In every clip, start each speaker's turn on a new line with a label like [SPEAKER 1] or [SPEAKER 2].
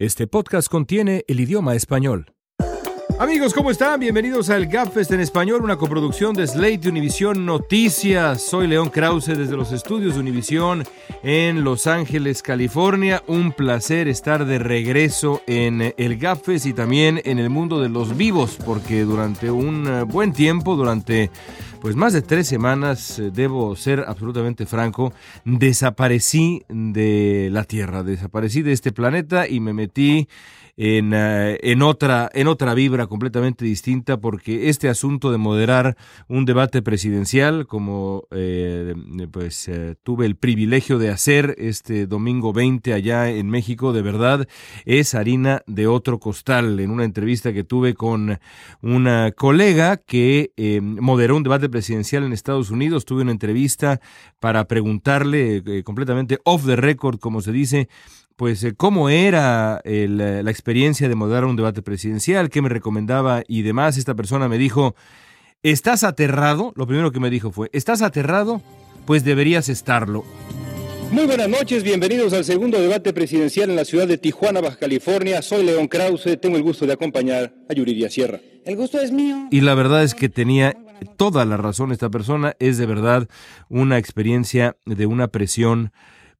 [SPEAKER 1] Este podcast contiene el idioma español. Amigos, ¿cómo están? Bienvenidos al GapFest en español, una coproducción de Slate Univisión Noticias. Soy León Krause desde los estudios de Univisión en Los Ángeles, California. Un placer estar de regreso en el GapFest y también en el mundo de los vivos, porque durante un eh, buen tiempo, durante pues más de tres semanas, eh, debo ser absolutamente franco, desaparecí de la Tierra, desaparecí de este planeta y me metí en, eh, en, otra, en otra vibra completamente distinta, porque este asunto de moderar un debate presidencial, como eh, pues eh, tuve el privilegio de hacer este domingo 20 allá en México, de verdad es harina de otro costal. En una entrevista que tuve con una colega que moderó un debate presidencial en Estados Unidos, tuve una entrevista para preguntarle completamente off the record, como se dice, pues eh, cómo era eh, la experiencia de moderar un debate presidencial, qué me recomendaba y demás. Esta persona me dijo, ¿estás aterrado? Lo primero que me dijo fue, ¿estás aterrado? Pues deberías estarlo.
[SPEAKER 2] Muy buenas noches, bienvenidos al segundo debate presidencial en la ciudad de Tijuana, Baja California. Soy León Krause, tengo el gusto de acompañar a Yuridia Sierra.
[SPEAKER 3] El gusto es mío.
[SPEAKER 1] Y la verdad es que tenía toda la razón esta persona, es de verdad una experiencia de una presión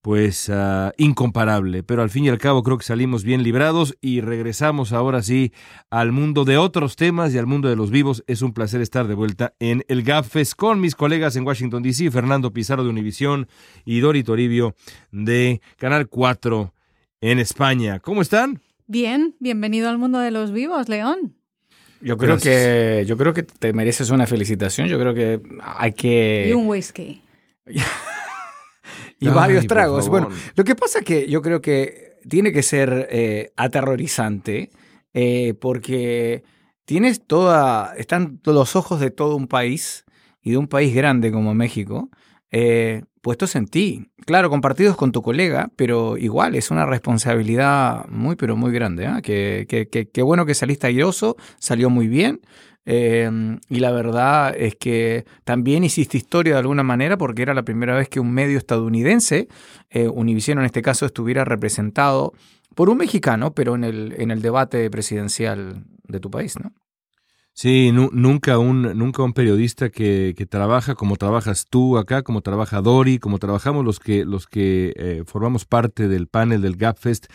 [SPEAKER 1] pues uh, incomparable. Pero al fin y al cabo creo que salimos bien librados y regresamos ahora sí al mundo de otros temas y al mundo de los vivos. Es un placer estar de vuelta en el GAFES con mis colegas en Washington, D.C., Fernando Pizarro de Univisión y Dori Toribio de Canal 4 en España. ¿Cómo están?
[SPEAKER 4] Bien, bienvenido al mundo de los vivos, León.
[SPEAKER 3] Yo creo que yo creo que te mereces una felicitación. Yo creo que hay que
[SPEAKER 4] y un whisky.
[SPEAKER 3] y varios tragos. Bueno, lo que pasa es que yo creo que tiene que ser eh, aterrorizante eh, porque tienes toda, están los ojos de todo un país y de un país grande como México eh, puestos en ti. Claro, compartidos con tu colega, pero igual es una responsabilidad muy, pero muy grande. ¿eh? Que, que, que, bueno que saliste airoso, salió muy bien. Em, y la verdad es que también hiciste historia de alguna manera porque era la primera vez que un medio estadounidense, eh, Univision en este caso, estuviera representado por un mexicano, pero en el, en el debate presidencial de tu país, ¿no?
[SPEAKER 1] Sí, nunca, un, nunca un periodista que, que, trabaja como trabajas tú acá, como trabaja Dori, como trabajamos los que, los que eh, formamos parte del panel del GapFest,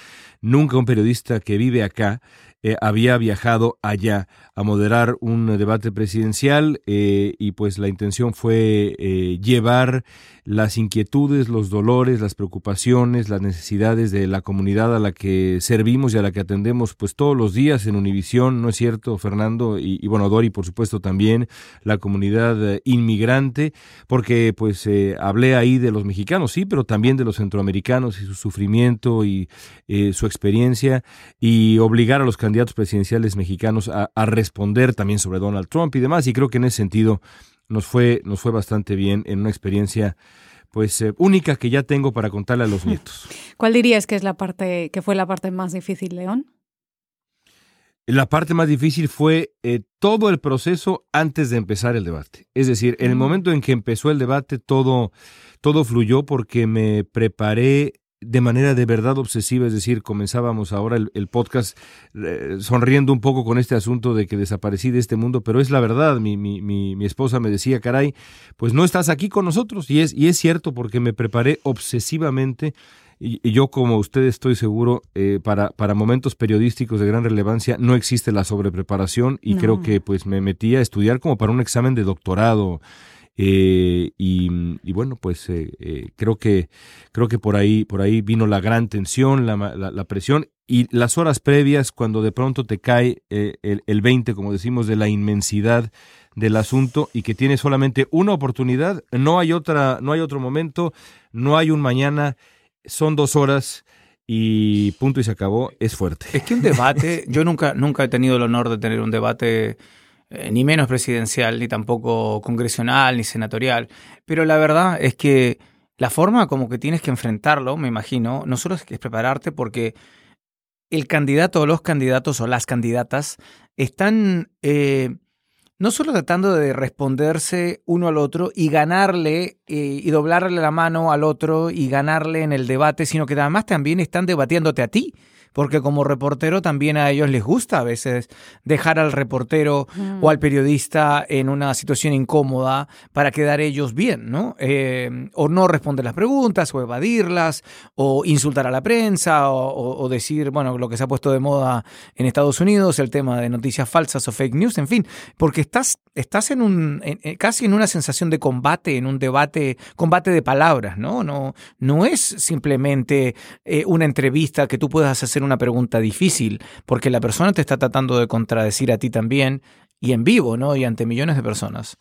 [SPEAKER 1] nunca un periodista que vive acá eh, había viajado allá a moderar un debate presidencial eh, y pues la intención fue eh, llevar las inquietudes, los dolores, las preocupaciones, las necesidades de la comunidad a la que servimos y a la que atendemos pues todos los días en Univisión, ¿no es cierto, Fernando? Y, bueno, Dori por supuesto también, la comunidad inmigrante, porque pues hablé ahí de los mexicanos, sí, pero también de los centroamericanos y su sufrimiento y su experiencia y obligar a los candidatos candidatos presidenciales mexicanos a, a, responder también sobre Donald Trump y demás. Y creo que en ese sentido nos fue, nos fue bastante bien en una experiencia pues eh, única que ya tengo para contarle a los nietos.
[SPEAKER 4] ¿Cuál dirías que es la parte que fue la parte más difícil, León?
[SPEAKER 1] La parte más difícil fue eh, todo el proceso antes de empezar el debate. Es decir, en el momento en que empezó el debate, todo, todo fluyó porque me preparé de manera de verdad obsesiva, es decir, comenzábamos ahora el, podcast eh, sonriendo un poco con este asunto de que desaparecí de este mundo, pero es la verdad, mi, mi, mi, esposa me decía, caray, pues no estás aquí con nosotros, y es, y es cierto porque me preparé obsesivamente, y, yo como usted estoy seguro, eh, para, para momentos periodísticos de gran relevancia no existe la sobrepreparación, y creo que pues me metí a estudiar como para un examen de doctorado, eh, y, bueno, pues eh, eh, creo que creo que por ahí por ahí vino la gran tensión, la, la, presión y las horas previas cuando de pronto te cae el, el 20, como decimos, de la inmensidad del asunto y que tiene solamente una oportunidad, no hay otra, no hay otro momento, no hay un mañana, son dos horas y punto y se acabó, es fuerte.
[SPEAKER 3] Es que un debate, yo nunca, nunca he tenido el honor de tener un debate eh, ni menos presidencial, ni tampoco congresional, ni senatorial. Pero la verdad es que la forma como que tienes que enfrentarlo, me imagino, no solo es que es prepararte porque el candidato o los candidatos o las candidatas están eh, no solo tratando de responderse uno al otro y ganarle eh, y doblarle la mano al otro y ganarle en el debate, sino que además también están debatiéndote a ti porque como reportero también a ellos les gusta a veces dejar al reportero o al periodista en una situación incómoda para quedar ellos bien, ¿no? Eh, o no responder las preguntas, o evadirlas, o insultar a la prensa, o, decir, bueno, lo que se ha puesto de moda en Estados Unidos, el tema de noticias falsas o fake news, en fin, porque estás, estás en un, casi en una sensación de combate, en un debate, combate de palabras, ¿no? No, no es simplemente eh, una entrevista que tú puedas hacer una pregunta difícil, porque la persona te está tratando de contradecir a ti también, y en vivo, ¿no? Y ante millones de personas.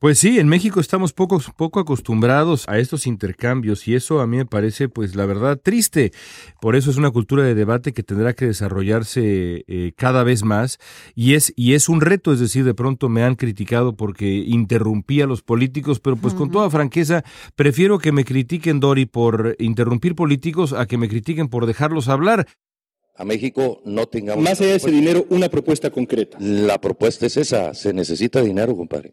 [SPEAKER 1] Pues sí, en México estamos poco, poco acostumbrados a estos intercambios y eso a mí me parece, pues la verdad, triste. Por eso es una cultura de debate que tendrá que desarrollarse eh, cada vez más y es, y es un reto, es decir, de pronto me han criticado porque interrumpí a los políticos, pero pues con toda franqueza, prefiero que me critiquen, Dori, por interrumpir políticos a que me critiquen por dejarlos hablar
[SPEAKER 5] a México no tengamos...
[SPEAKER 2] Más allá de ese dinero, una propuesta concreta.
[SPEAKER 5] La propuesta es esa, se necesita dinero, compadre.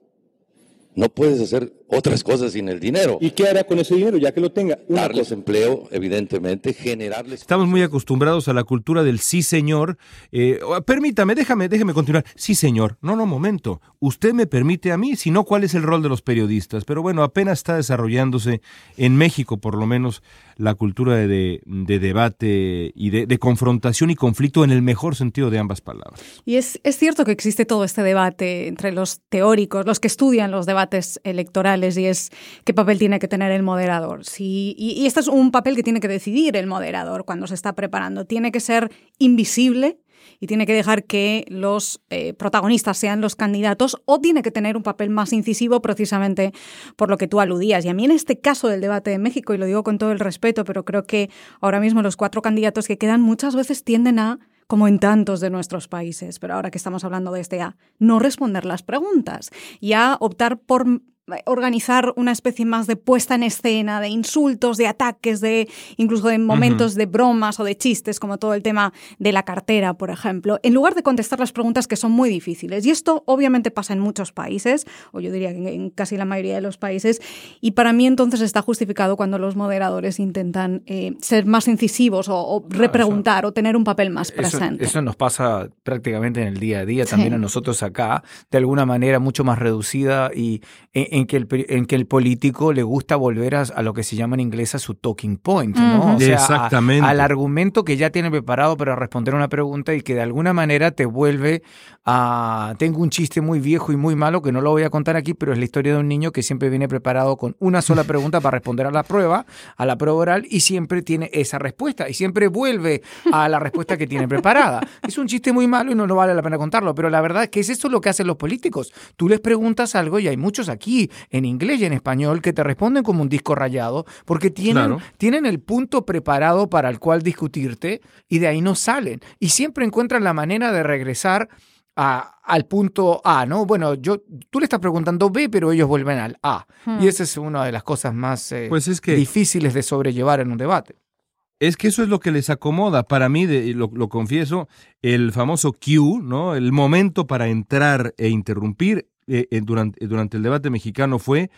[SPEAKER 5] No puedes hacer otras cosas sin el dinero.
[SPEAKER 2] ¿Y qué hará con ese dinero ya que lo tenga?
[SPEAKER 5] Darles empleo, evidentemente, generarles.
[SPEAKER 1] Estamos muy acostumbrados a la cultura del sí señor. Eh, permítame, déjame, déjame continuar. Sí señor. No, no, momento. Usted me permite a mí, si no, ¿cuál es el rol de los periodistas? Pero bueno, apenas está desarrollándose en México, por lo menos, la cultura de, debate y de, confrontación y conflicto en el mejor sentido de ambas palabras.
[SPEAKER 4] Y es, es cierto que existe todo este debate entre los teóricos, los que estudian los debates electorales, y es qué papel tiene que tener el moderador. y, y este es un papel que tiene que decidir el moderador cuando se está preparando. Tiene que ser invisible y tiene que dejar que los eh, protagonistas sean los candidatos o tiene que tener un papel más incisivo precisamente por lo que tú aludías. Y a mí en este caso del debate de México, y lo digo con todo el respeto, pero creo que ahora mismo los cuatro candidatos que quedan muchas veces tienden a como en tantos de nuestros países, pero ahora que estamos hablando de este A, no responder las preguntas y a optar por organizar una especie más de puesta en escena, de insultos, de ataques, de incluso de momentos de bromas o de chistes, como todo el tema de la cartera, por ejemplo, en lugar de contestar las preguntas que son muy difíciles. Y esto obviamente pasa en muchos países, o yo diría que en casi la mayoría de los países, y para mí entonces está justificado cuando los moderadores intentan eh, ser más incisivos o, repreguntar o tener un papel más presente.
[SPEAKER 3] Eso, nos pasa prácticamente en el día a día, también a nosotros acá, de alguna manera mucho más reducida y e, en que el, en que el político le gusta volver a, lo que se llama en inglés a su talking point, ¿no?
[SPEAKER 1] Exactamente.
[SPEAKER 3] al argumento que ya tiene preparado para responder una pregunta y que de alguna manera te vuelve a... Tengo un chiste muy viejo y muy malo que no lo voy a contar aquí, pero es la historia de un niño que siempre viene preparado con una sola pregunta para responder a la prueba, a la prueba oral, y siempre tiene esa respuesta y siempre vuelve a la respuesta que tiene preparada. Es un chiste muy malo y no, no vale la pena contarlo, pero la verdad es que es eso lo que hacen los políticos. Tú les preguntas algo y hay muchos aquí en inglés y en español que te responden como un disco rayado porque tienen, tienen el punto preparado para el cual discutirte y de ahí no salen. Y siempre encuentran la manera de regresar a, al punto A, ¿no? Bueno, yo, tú le estás preguntando B, pero ellos vuelven al A. Hmm. Y esa es una de las cosas más eh, pues difíciles de sobrellevar en un debate.
[SPEAKER 1] Es que eso es lo que les acomoda. Para mí, lo, lo, confieso, el famoso Q, ¿no? El momento para entrar e interrumpir eh, durante, durante el debate mexicano fue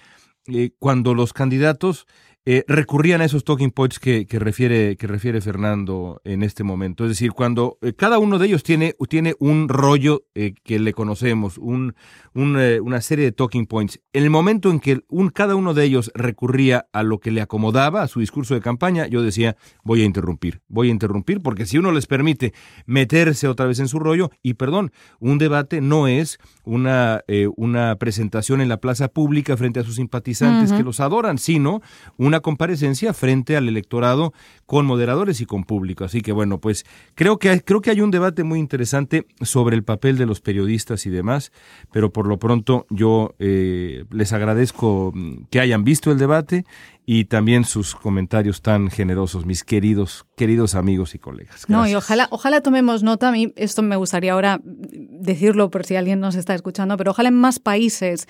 [SPEAKER 1] eh, cuando los candidatos eh, recurrían a esos talking points que, refiere, que refiere Fernando en este momento. Es decir, cuando eh, cada uno de ellos tiene, tiene un rollo eh, que le conocemos, un, una serie de talking points. En el momento en que un, cada uno de ellos recurría a lo que le acomodaba, a su discurso de campaña, yo decía, voy a interrumpir, voy a interrumpir, porque si uno les permite meterse otra vez en su rollo, y perdón, un debate no es una, una presentación en la plaza pública frente a sus simpatizantes que los adoran, sino una comparecencia frente al electorado con moderadores y con público. Así que bueno, pues creo que hay, creo que hay un debate muy interesante sobre el papel de los periodistas y demás, pero por lo pronto yo eh, les agradezco mm, que hayan visto el debate y también sus comentarios tan generosos, mis queridos, queridos amigos y colegas.
[SPEAKER 4] No, y ojalá, ojalá tomemos nota. A mí esto me gustaría ahora decirlo por si alguien nos está escuchando, pero ojalá en más países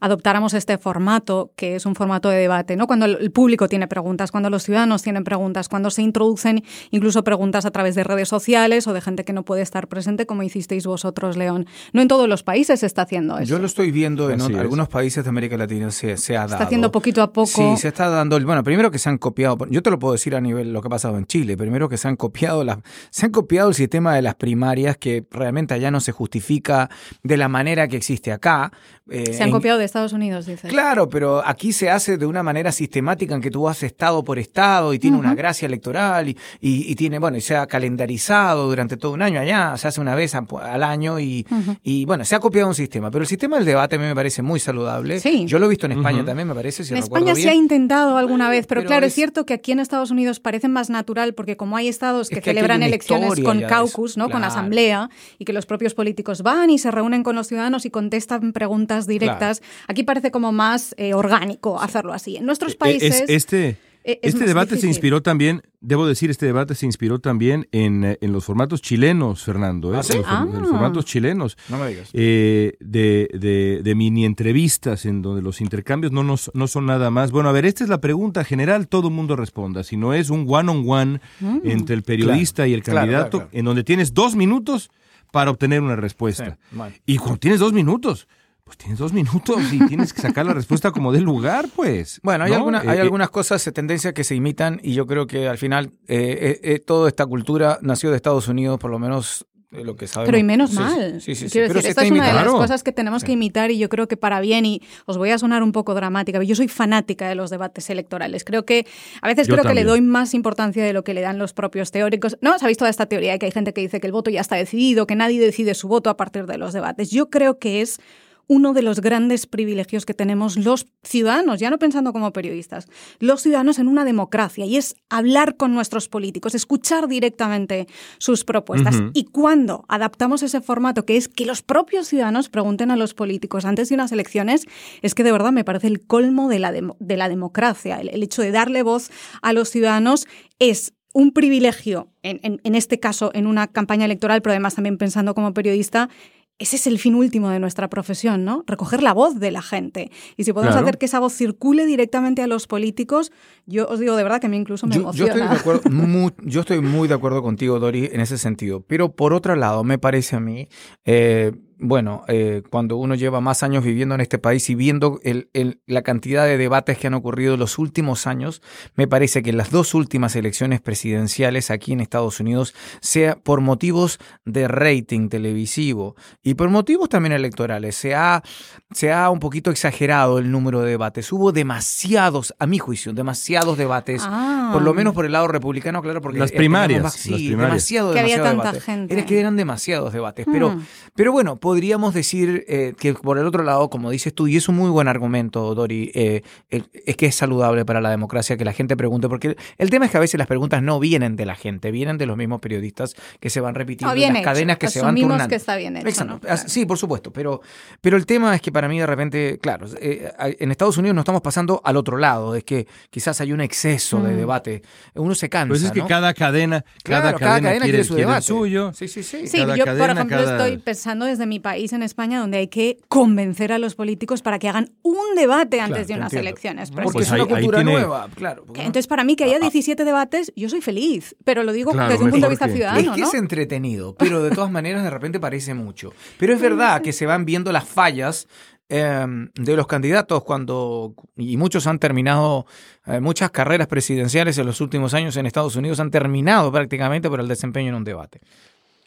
[SPEAKER 4] adoptáramos este formato, que es un formato de debate, ¿no? Cuando el público tiene preguntas, cuando los ciudadanos tienen preguntas, cuando se introducen incluso preguntas a través de redes sociales o de gente que no puede estar presente, como hicisteis vosotros, León. No en todos los países se está haciendo eso.
[SPEAKER 3] Yo lo estoy viendo en algunos países de América Latina, se, se ha dado.
[SPEAKER 4] Está haciendo poquito a poco.
[SPEAKER 3] Sí, se está dando. Bueno, primero que se han copiado, yo te lo puedo decir a nivel lo que ha pasado en Chile, primero que se han copiado las, se han copiado el sistema de las primarias que realmente allá no se justifica de la manera que existe acá.
[SPEAKER 4] Eh, se han copiado de Estados Unidos, dices.
[SPEAKER 3] Claro, pero aquí se hace de una manera sistemática en que tú vas estado por estado y tiene una gracia electoral y, y, tiene, bueno, y se ha calendarizado durante todo un año allá, se hace una vez al año y, y, bueno, se ha copiado un sistema. Pero el sistema del debate a mí me parece muy saludable. Sí. Yo lo he visto en España también, me parece. Si
[SPEAKER 4] en España se ha intentado alguna vez, pero, claro, es... cierto que aquí en Estados Unidos parece más natural porque como hay estados que, celebran elecciones con caucus, ¿no? Con asamblea y que los propios políticos van y se reúnen con los ciudadanos y contestan preguntas directas, aquí parece como más eh, orgánico hacerlo así. En nuestros e, países...
[SPEAKER 1] este e, este debate se inspiró también, debo decir, este debate se inspiró también en, eh, en los formatos chilenos, Fernando, ¿eh? ¿Ah, en, los, ah. formatos chilenos.
[SPEAKER 3] No me digas.
[SPEAKER 1] Eh, de, de, de, mini entrevistas en donde los intercambios no, nos, no son nada más. Bueno, a ver, esta es la pregunta general, todo el mundo responda. Si no es un one-on-one mm. entre el periodista y el candidato, en donde tienes dos minutos para obtener una respuesta. y cuando tienes dos minutos, pues tienes dos minutos y tienes que sacar la respuesta como del lugar, pues.
[SPEAKER 3] Bueno, hay, alguna, hay eh, eh, algunas cosas, tendencias que se imitan y yo creo que al final eh, toda esta cultura nació de Estados Unidos, por lo menos lo que sabemos.
[SPEAKER 4] Pero y menos mal. Sí, sí, sí. Quiero decir, esta es una de las cosas que tenemos que imitar y yo creo que para bien, y os voy a sonar un poco dramática, yo soy fanática de los debates electorales. Creo que a veces creo que le doy más importancia de lo que le dan los propios teóricos. ¿No? ¿Sabéis toda esta teoría de que hay gente que dice que el voto ya está decidido, que nadie decide su voto a partir de los debates? Yo creo que es uno de los grandes privilegios que tenemos los ciudadanos, ya no pensando como periodistas, los ciudadanos en una democracia, y es hablar con nuestros políticos, escuchar directamente sus propuestas. Y cuando adaptamos ese formato, que es que los propios ciudadanos pregunten a los políticos antes de unas elecciones, es que de verdad me parece el colmo de la, de la democracia. El, hecho de darle voz a los ciudadanos es un privilegio, en, en, este caso en una campaña electoral, pero además también pensando como periodista, ese es el fin último de nuestra profesión, ¿no? Recoger la voz de la gente. Y si podemos hacer que esa voz circule directamente a los políticos, yo os digo de verdad que a mí incluso me emociona.
[SPEAKER 3] Yo estoy, de acuerdo, muy, yo estoy muy de acuerdo contigo, Dori, en ese sentido. Pero por otro lado, me parece a mí, eh, bueno, eh, cuando uno lleva más años viviendo en este país y viendo el, la cantidad de debates que han ocurrido en los últimos años, me parece que en las dos últimas elecciones presidenciales aquí en Estados Unidos, sea por motivos de rating televisivo y por motivos también electorales, se ha, se ha un poquito exagerado el número de debates. Hubo demasiados, a mi juicio, demasiados debates, por lo menos por el lado republicano, claro, porque
[SPEAKER 1] las primarias, sí,
[SPEAKER 3] demasiado, que había tanta gente. Era que eran demasiados debates, pero, mm. pero bueno, podríamos decir eh, que por el otro lado, como dices tú, y es un muy buen argumento, Dori, eh, es que es saludable para la democracia que la gente pregunte, porque el, tema es que a veces las preguntas no vienen de la gente, vienen de los mismos periodistas que se van repitiendo,
[SPEAKER 4] en
[SPEAKER 3] las cadenas que se van turnando.
[SPEAKER 4] que está bien hecho,
[SPEAKER 3] Sí, por supuesto, pero, pero el tema es que para mí de repente, claro, eh, en Estados Unidos nos estamos pasando al otro lado, es que quizás hay un exceso de mm. debate, uno se cansa.
[SPEAKER 1] Pues es que cada cadena, cada, cadena, quiere, su debate. suyo.
[SPEAKER 4] Sí, sí, sí. Sí, yo por ejemplo estoy pensando desde mi país, en España, donde hay que convencer a los políticos para que hagan un debate antes de unas elecciones.
[SPEAKER 3] Porque es una cultura nueva, claro.
[SPEAKER 4] Entonces, para mí, que haya 17 debates, yo soy feliz, pero lo digo desde un punto de vista ciudadano.
[SPEAKER 3] Es que es entretenido, pero de todas maneras, de repente parece mucho. Pero es verdad que se van viendo las fallas em, de los candidatos cuando, y muchos han terminado, eh, muchas carreras presidenciales en los últimos años en Estados Unidos han terminado prácticamente por el desempeño en un debate.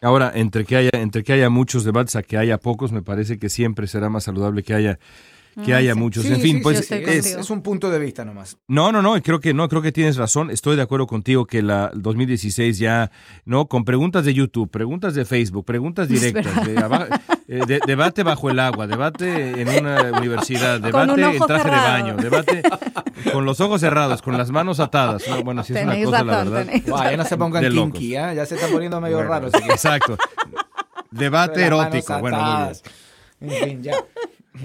[SPEAKER 1] Ahora, entre que haya, entre que haya muchos debates a que haya pocos, me parece que siempre será más saludable que haya que haya muchos. en fin, pues
[SPEAKER 3] es, un punto de vista nomás.
[SPEAKER 1] No, no, no, creo que no, creo que tienes razón. Estoy de acuerdo contigo que la 2016 ya, no, con preguntas de YouTube, preguntas de Facebook, preguntas directas, eh, debate bajo el agua, debate en una universidad, debate en traje de baño, debate con los ojos cerrados, con las manos atadas. bueno, si es una cosa, la verdad.
[SPEAKER 3] ya no se pongan kinky, ¿eh? ya se está poniendo medio raro.
[SPEAKER 1] Exacto. Debate erótico. Bueno, muy bien.
[SPEAKER 3] En fin, ya.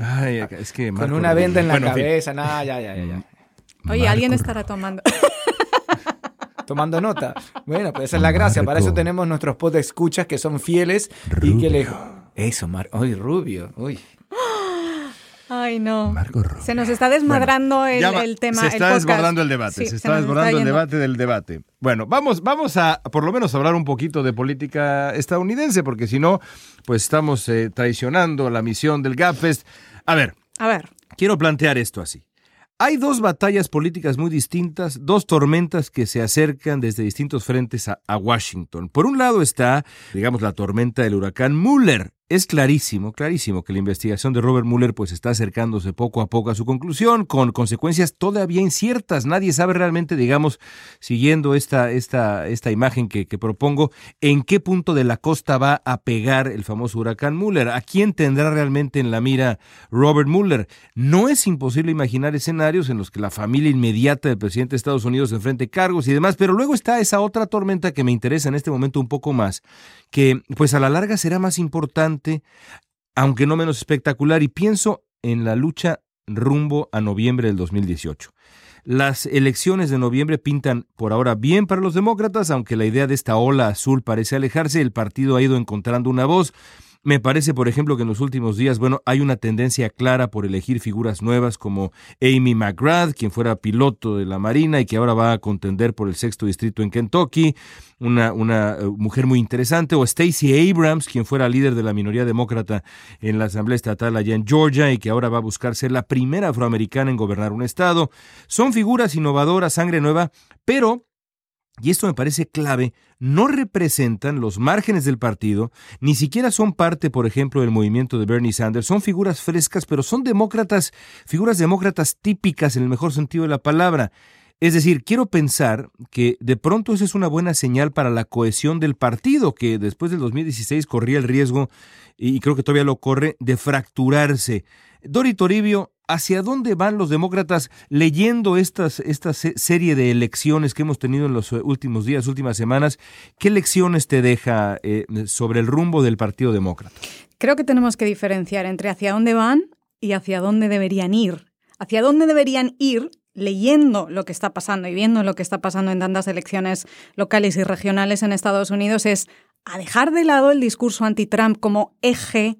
[SPEAKER 1] Ay, es que
[SPEAKER 3] Con una venda en la cabeza, nada, ya, ya, ya.
[SPEAKER 4] Oye, alguien estará tomando.
[SPEAKER 3] tomando nota. Bueno, pues esa es la gracia. Para eso tenemos nuestros pod de escuchas que son fieles y que le. Eso, Mar. Uy, rubio. Uy.
[SPEAKER 4] Ay, no. Se nos está desmadrando el, tema.
[SPEAKER 1] Se está desbordando el debate. se, está desbordando el debate del debate. Bueno, vamos, vamos a por lo menos hablar un poquito de política estadounidense, porque si no, pues estamos eh, traicionando la misión del GAPFEST. A ver.
[SPEAKER 4] A ver.
[SPEAKER 1] Quiero plantear esto así. Hay dos batallas políticas muy distintas, dos tormentas que se acercan desde distintos frentes a, a, Washington. Por un lado está, digamos, la tormenta del huracán Muller, es clarísimo, clarísimo que la investigación de Robert Mueller pues está acercándose poco a poco a su conclusión, con consecuencias todavía inciertas. Nadie sabe realmente, digamos, siguiendo esta, esta, esta imagen que, propongo, en qué punto de la costa va a pegar el famoso huracán Mueller. ¿A quién tendrá realmente en la mira Robert Mueller? No es imposible imaginar escenarios en los que la familia inmediata del presidente de Estados Unidos enfrente cargos y demás, pero luego está esa otra tormenta que me interesa en este momento un poco más, que pues a la larga será más importante aunque no menos espectacular, y pienso en la lucha rumbo a noviembre del 2018. Las elecciones de noviembre pintan por ahora bien para los demócratas, aunque la idea de esta ola azul parece alejarse, el partido ha ido encontrando una voz. Me parece, por ejemplo, que en los últimos días, bueno, hay una tendencia clara por elegir figuras nuevas como Amy McGrath, quien fuera piloto de la Marina y que ahora va a contender por el sexto distrito en Kentucky, una, una eh, mujer muy interesante, o Stacey Abrams, quien fuera líder de la minoría demócrata en la Asamblea Estatal allá en Georgia y que ahora va a buscar ser la primera afroamericana en gobernar un estado. Son figuras innovadoras, sangre nueva, pero y esto me parece clave, no representan los márgenes del partido, ni siquiera son parte, por ejemplo, del movimiento de Bernie Sanders, son figuras frescas, pero son demócratas, figuras demócratas típicas en el mejor sentido de la palabra. Es decir, quiero pensar que de pronto esa es una buena señal para la cohesión del partido, que después del 2016 corría el riesgo, y creo que todavía lo corre, de fracturarse. Dori Toribio, ¿hacia dónde van los demócratas leyendo estas, esta serie de elecciones que hemos tenido en los eh, últimos días, últimas semanas? ¿Qué lecciones te deja eh, sobre el rumbo del Partido Demócrata?
[SPEAKER 4] Creo que tenemos que diferenciar entre hacia dónde van y hacia dónde deberían ir. Hacia dónde deberían ir leyendo lo que está pasando y viendo lo que está pasando en tantas elecciones locales y regionales en Estados Unidos es a dejar de lado el discurso anti-Trump como eje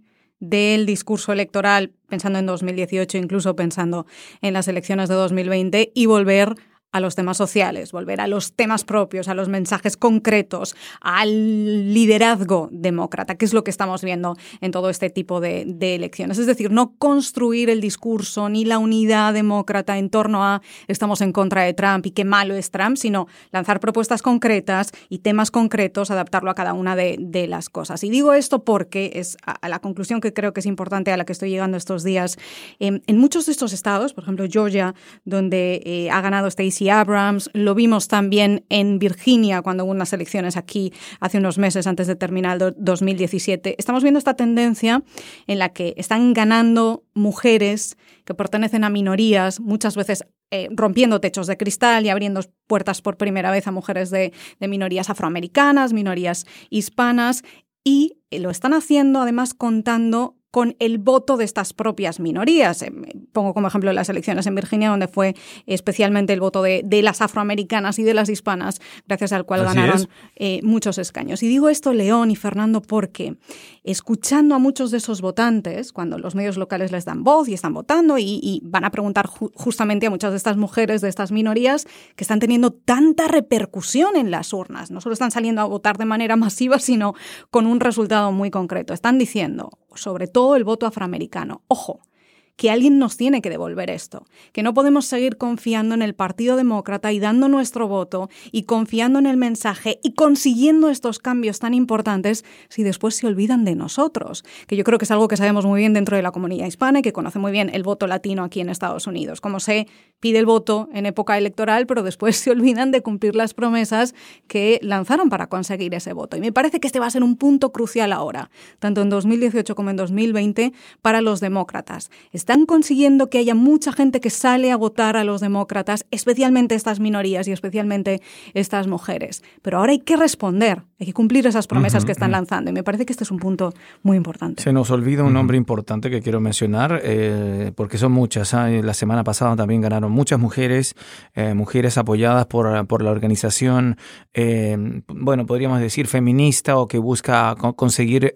[SPEAKER 4] del discurso electoral, pensando en 2018, incluso pensando en las elecciones de 2020, y volver los temas sociales, volver a los temas propios, a los mensajes concretos, al liderazgo demócrata, que es lo que estamos viendo en todo este tipo de, elecciones. Es decir, no construir el discurso ni la unidad demócrata en torno a estamos en contra de Trump y qué malo es Trump, sino lanzar propuestas concretas y temas concretos, adaptarlo a cada una de, las cosas. Y digo esto porque es a, la conclusión que creo que es importante a la que estoy llegando estos días. en muchos de estos estados, por ejemplo Georgia, donde eh, ha ganado Stacey Abrams, lo vimos también en Virginia cuando hubo unas elecciones aquí hace unos meses antes de terminar el 2017. Estamos viendo esta tendencia en la que están ganando mujeres que pertenecen a minorías, muchas veces eh, rompiendo techos de cristal y abriendo puertas por primera vez a mujeres de, de minorías afroamericanas, minorías hispanas, y lo están haciendo además contando con el voto de estas propias minorías. Eh, pongo como ejemplo las elecciones en Virginia, donde fue especialmente el voto de, las afroamericanas y de las hispanas, gracias al cual ganaron eh, muchos escaños. Y digo esto, León y Fernando, porque escuchando a muchos de esos votantes, cuando los medios locales les dan voz y están votando y, van a preguntar justamente a muchas de estas mujeres, de estas minorías, que están teniendo tanta repercusión en las urnas. No solo están saliendo a votar de manera masiva, sino con un resultado muy concreto. Están diciendo, sobre todo el voto afroamericano. Ojo, que alguien nos tiene que devolver esto, que no podemos seguir confiando en el Partido Demócrata y dando nuestro voto y confiando en el mensaje y consiguiendo estos cambios tan importantes si después se olvidan de nosotros, que yo creo que es algo que sabemos muy bien dentro de la comunidad hispana y que conoce muy bien el voto latino aquí en Estados Unidos, como se pide el voto en época electoral, pero después se olvidan de cumplir las promesas que lanzaron para conseguir ese voto. Y me parece que este va a ser un punto crucial ahora, tanto en 2018 como en 2020, para los demócratas están consiguiendo que haya mucha gente que sale a votar a los demócratas, especialmente estas minorías y especialmente estas mujeres. Pero ahora hay que responder, hay que cumplir esas promesas que están lanzando. Y me parece que este es un punto muy importante.
[SPEAKER 3] Se nos olvida un nombre importante que quiero mencionar, eh, porque son muchas. ¿ah? La semana pasada también ganaron muchas mujeres, eh, mujeres apoyadas por, por la organización, eh, bueno, podríamos decir feminista o que busca conseguir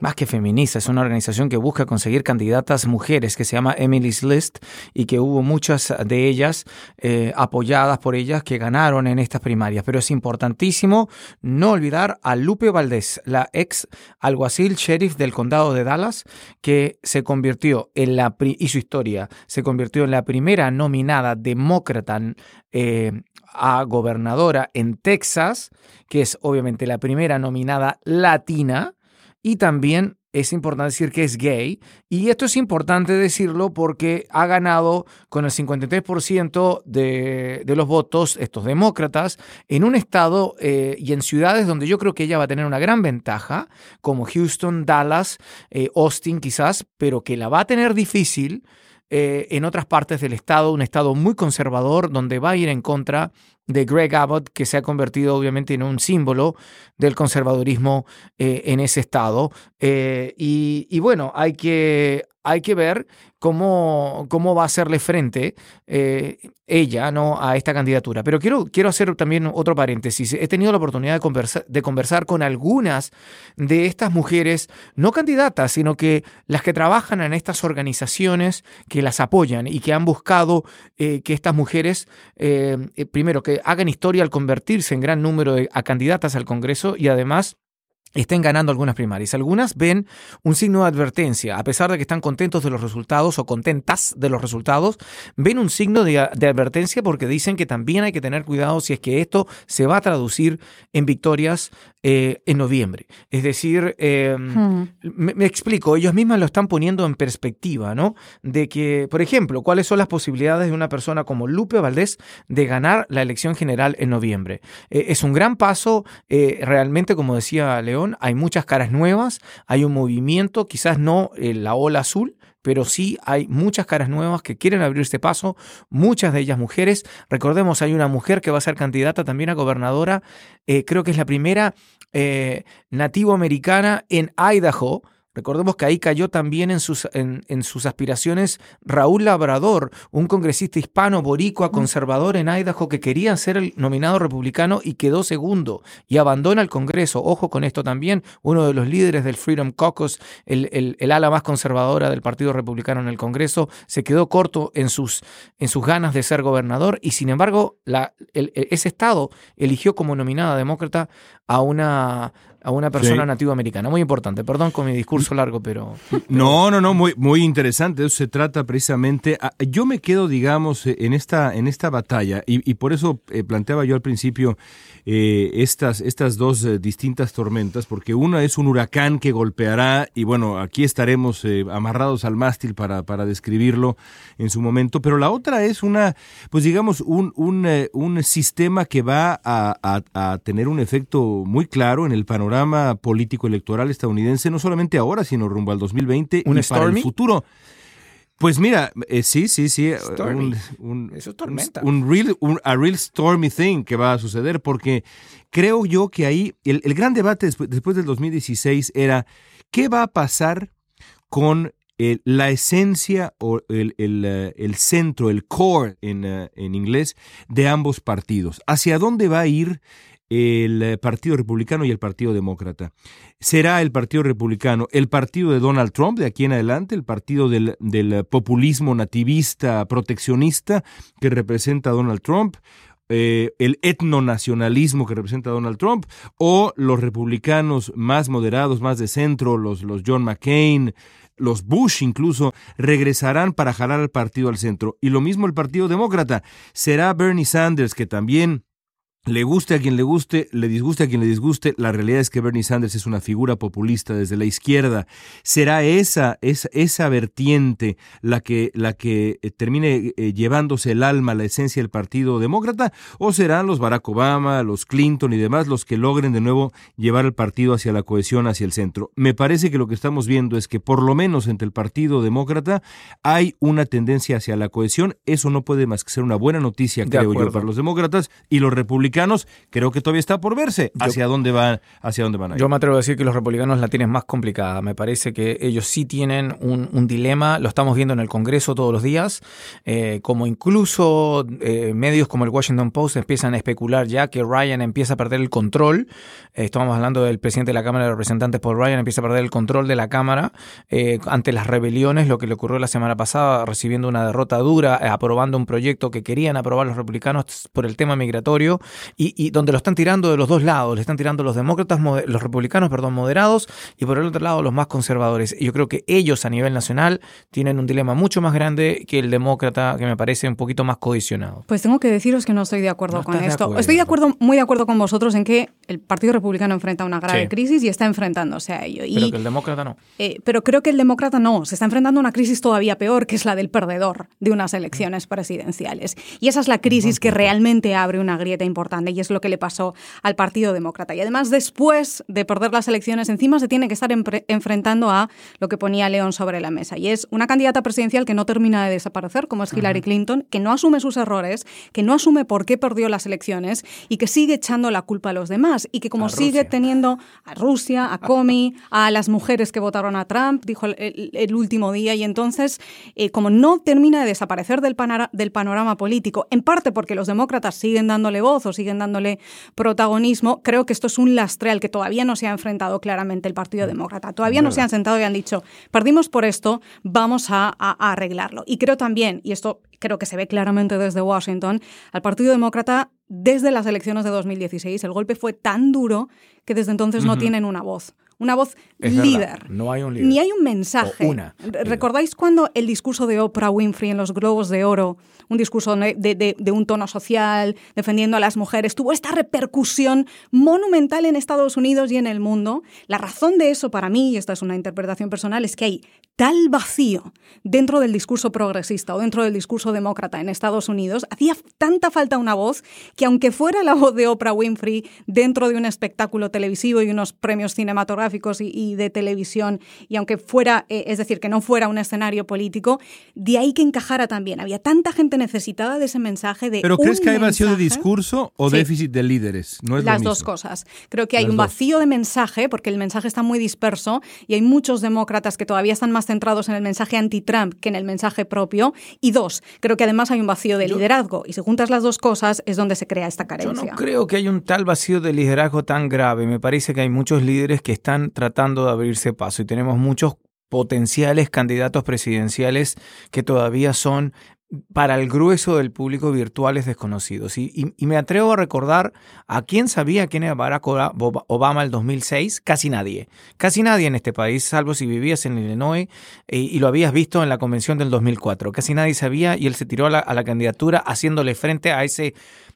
[SPEAKER 3] más que feminista, es una organización que busca conseguir candidatas mujeres que se llama Emily's List y que hubo muchas de ellas eh, apoyadas por ellas que ganaron en estas primarias. Pero es importantísimo no olvidar a Lupe Valdés, la ex alguacil sheriff del condado de Dallas, que se convirtió en la, y su historia, se convirtió en la primera nominada demócrata eh, a gobernadora en Texas, que es obviamente la primera nominada latina y también es importante decir que es gay. Y esto es importante decirlo porque ha ganado con el 53% de, de, los votos, estos demócratas, en un estado eh, y en ciudades donde yo creo que ella va a tener una gran ventaja, como Houston, Dallas, eh, Austin quizás, pero que la va a tener difícil eh, en otras partes del estado, un estado muy conservador, donde va a ir en contra de Greg Abbott, que se ha convertido obviamente en un símbolo del conservadurismo eh, en ese estado. Eh, y, bueno, hay que, hay que ver cómo, cómo va a hacerle frente eh, ella ¿no? a esta candidatura. Pero quiero, quiero hacer también otro paréntesis. He tenido la oportunidad de conversar, de conversar con algunas de estas mujeres, no candidatas, sino que las que trabajan en estas organizaciones que las apoyan y que han buscado que estas mujeres, primero, que hagan historia al convertirse en gran número de, a candidatas al Congreso y además estén ganando algunas primarias. Algunas ven un signo de advertencia, a pesar de que están contentos de los resultados o contentas de los resultados, ven un signo de, advertencia porque dicen que también hay que tener cuidado si es que esto se va a traducir en victorias eh, en noviembre. Es decir, em, hmm. me, explico, ellos mismas lo están poniendo en perspectiva, ¿no? De que, por ejemplo, cuáles son las posibilidades de una persona como Lupe Valdés de ganar la elección general en noviembre. Eh, es un gran paso, eh, realmente, como decía León, hay muchas caras nuevas, hay un movimiento, quizás no la ola azul, pero sí hay muchas caras nuevas que quieren abrir este paso, muchas de ellas mujeres. Recordemos, hay una mujer que va a ser candidata también a gobernadora, eh, creo que es la primera eh, americana en Idaho, Recordemos que ahí cayó también en sus, en, sus aspiraciones Raúl Labrador, un congresista hispano boricua conservador en Idaho que quería ser el nominado republicano y quedó segundo y abandona el Congreso. Ojo con esto también, uno de los líderes del Freedom Caucus, el, el, ala más conservadora del Partido Republicano en el Congreso, se quedó corto en sus, en sus ganas de ser gobernador y sin embargo la, ese estado eligió como nominada demócrata a una a una persona nativa americana. Muy importante. Perdón con mi discurso largo, pero...
[SPEAKER 1] No, no, no, muy, muy interesante. Eso se trata precisamente... Yo me quedo, digamos, en esta, en esta batalla y, por eso eh, planteaba yo al principio eh, estas, estas dos eh, distintas tormentas, porque una es un huracán que golpeará y bueno, aquí estaremos amarrados al mástil para, para describirlo en su momento, pero la otra es una, pues digamos, un, un, un sistema que va a, a tener un efecto muy claro en el panorama político electoral estadounidense, no solamente ahora, sino rumbo al 2020 y para el futuro. Pues mira, eh, sí, sí, sí. Eh,
[SPEAKER 3] un, Eso es tormenta.
[SPEAKER 1] Un, real, a real stormy thing que va a suceder, porque creo yo que ahí el, gran debate después, después, del 2016 era qué va a pasar con la esencia o el, el, eh, el, centro, el core en, en inglés, de ambos partidos. ¿Hacia dónde va a ir el eh, Partido Republicano y el Partido Demócrata. Será el Partido Republicano el partido de Donald Trump de aquí en adelante, el partido del, populismo nativista, proteccionista que representa a Donald Trump, eh, el etnonacionalismo que representa Donald Trump, o los republicanos más moderados, más de centro, los John McCain, los Bush incluso, regresarán para jalar al partido al centro. Y lo mismo el Partido Demócrata. Será Bernie Sanders, que también le guste a quien le guste, le disguste a quien le disguste, la realidad es que Bernie Sanders es una figura populista desde la izquierda. ¿Será esa, esa, esa vertiente la que, la que eh, termine eh, llevándose el alma, la esencia del Partido Demócrata? ¿O serán los Barack Obama, los Clinton y demás los que logren de nuevo llevar el partido hacia la cohesión, hacia el centro? Me parece que lo que estamos viendo es que por lo menos entre el Partido Demócrata hay una tendencia hacia la cohesión. Eso no puede más que ser una buena noticia, creo yo, para los demócratas y los republicanos republicanos, creo que todavía está por verse hacia dónde van, hacia dónde van a ir.
[SPEAKER 3] Yo me atrevo a decir que los republicanos la tienen más complicada. Me parece que ellos sí tienen un, dilema, lo estamos viendo en el Congreso todos los días, eh, como incluso eh, medios como el Washington Post empiezan a especular ya que Ryan empieza a perder el control. Eh, estamos hablando del presidente de la Cámara de Representantes, Paul Ryan, empieza a perder el control de la Cámara ante las rebeliones, lo que le ocurrió la semana pasada, recibiendo una derrota dura, aprobando un proyecto que querían aprobar los republicanos por el tema migratorio y, donde lo están tirando de los dos lados, le están tirando los demócratas, los republicanos, perdón, moderados y por el otro lado los más conservadores. Y yo creo que ellos a nivel nacional tienen un dilema mucho más grande que el demócrata, que me parece un poquito más codicionado.
[SPEAKER 4] Pues tengo que deciros que no estoy de acuerdo con esto. estoy de acuerdo, muy de acuerdo con vosotros en que el Partido Republicano enfrenta una grave crisis y está enfrentándose a ello.
[SPEAKER 3] Pero que el demócrata no.
[SPEAKER 4] Eh, pero creo que el demócrata no. Se está enfrentando a una crisis todavía peor, que es la del perdedor de unas elecciones presidenciales. Y esa es la crisis que realmente abre una grieta importante y es lo que le pasó al Partido Demócrata. Y además, después de perder las elecciones, encima se tiene que estar enfrentando a lo que ponía León sobre la mesa. Y es una candidata presidencial que no termina de desaparecer, como es Hillary Clinton, que no asume sus errores, que no asume por qué perdió las elecciones y que sigue echando la culpa a los demás. Y que como sigue teniendo a Rusia, a Comey, a las mujeres que votaron a Trump, dijo el, último día. Y entonces, eh, como no termina de desaparecer del, del panorama político, en parte porque los demócratas siguen dándole voz o siguen dándole protagonismo, creo que esto es un lastre al que todavía no se ha enfrentado claramente el Partido Demócrata. Todavía no se han sentado y han dicho, perdimos por esto, vamos a, arreglarlo. Y creo también, y esto creo que se ve claramente desde Washington, al Partido Demócrata desde las elecciones de 2016 el golpe fue tan duro que desde entonces no tienen una voz una voz líder.
[SPEAKER 3] no hay un líder.
[SPEAKER 4] Ni hay un mensaje.
[SPEAKER 3] una.
[SPEAKER 4] ¿Recordáis cuando el discurso de Oprah Winfrey en los Globos de Oro, un discurso de, un tono social, defendiendo a las mujeres, tuvo esta repercusión monumental en Estados Unidos y en el mundo? La razón de eso para mí, y esta es una interpretación personal, es que hay tal vacío dentro del discurso progresista o dentro del discurso demócrata en Estados Unidos, hacía tanta falta una voz que aunque fuera la voz de Oprah Winfrey dentro de un espectáculo televisivo y unos premios cinematográficos, y, de televisión, y aunque fuera, eh, es decir, que no fuera un escenario político, de ahí que encajara también. Había tanta gente necesitada de ese mensaje de...
[SPEAKER 1] ¿Pero crees que
[SPEAKER 4] hay
[SPEAKER 1] vacío de discurso o déficit de líderes? No es
[SPEAKER 4] Las dos cosas. Creo que hay un vacío de mensaje, porque el mensaje está muy disperso, y hay muchos demócratas que todavía están más centrados en el mensaje anti-Trump que en el mensaje propio. Y dos, creo que además hay un vacío de liderazgo, y si juntas las dos cosas es donde se crea esta carencia.
[SPEAKER 3] Yo no creo que hay un tal vacío de liderazgo tan grave. Me parece que hay muchos líderes que están tratando de abrirse paso y tenemos muchos potenciales candidatos presidenciales que todavía son para el grueso del público virtuales desconocidos. Y, me atrevo a recordar a quién sabía quién era Barack Obama el 2006, casi nadie. Casi nadie en este país, salvo si vivías en Illinois eh, y, lo habías visto en la convención del 2004. Casi nadie sabía y él se tiró a la candidatura haciéndole frente a ese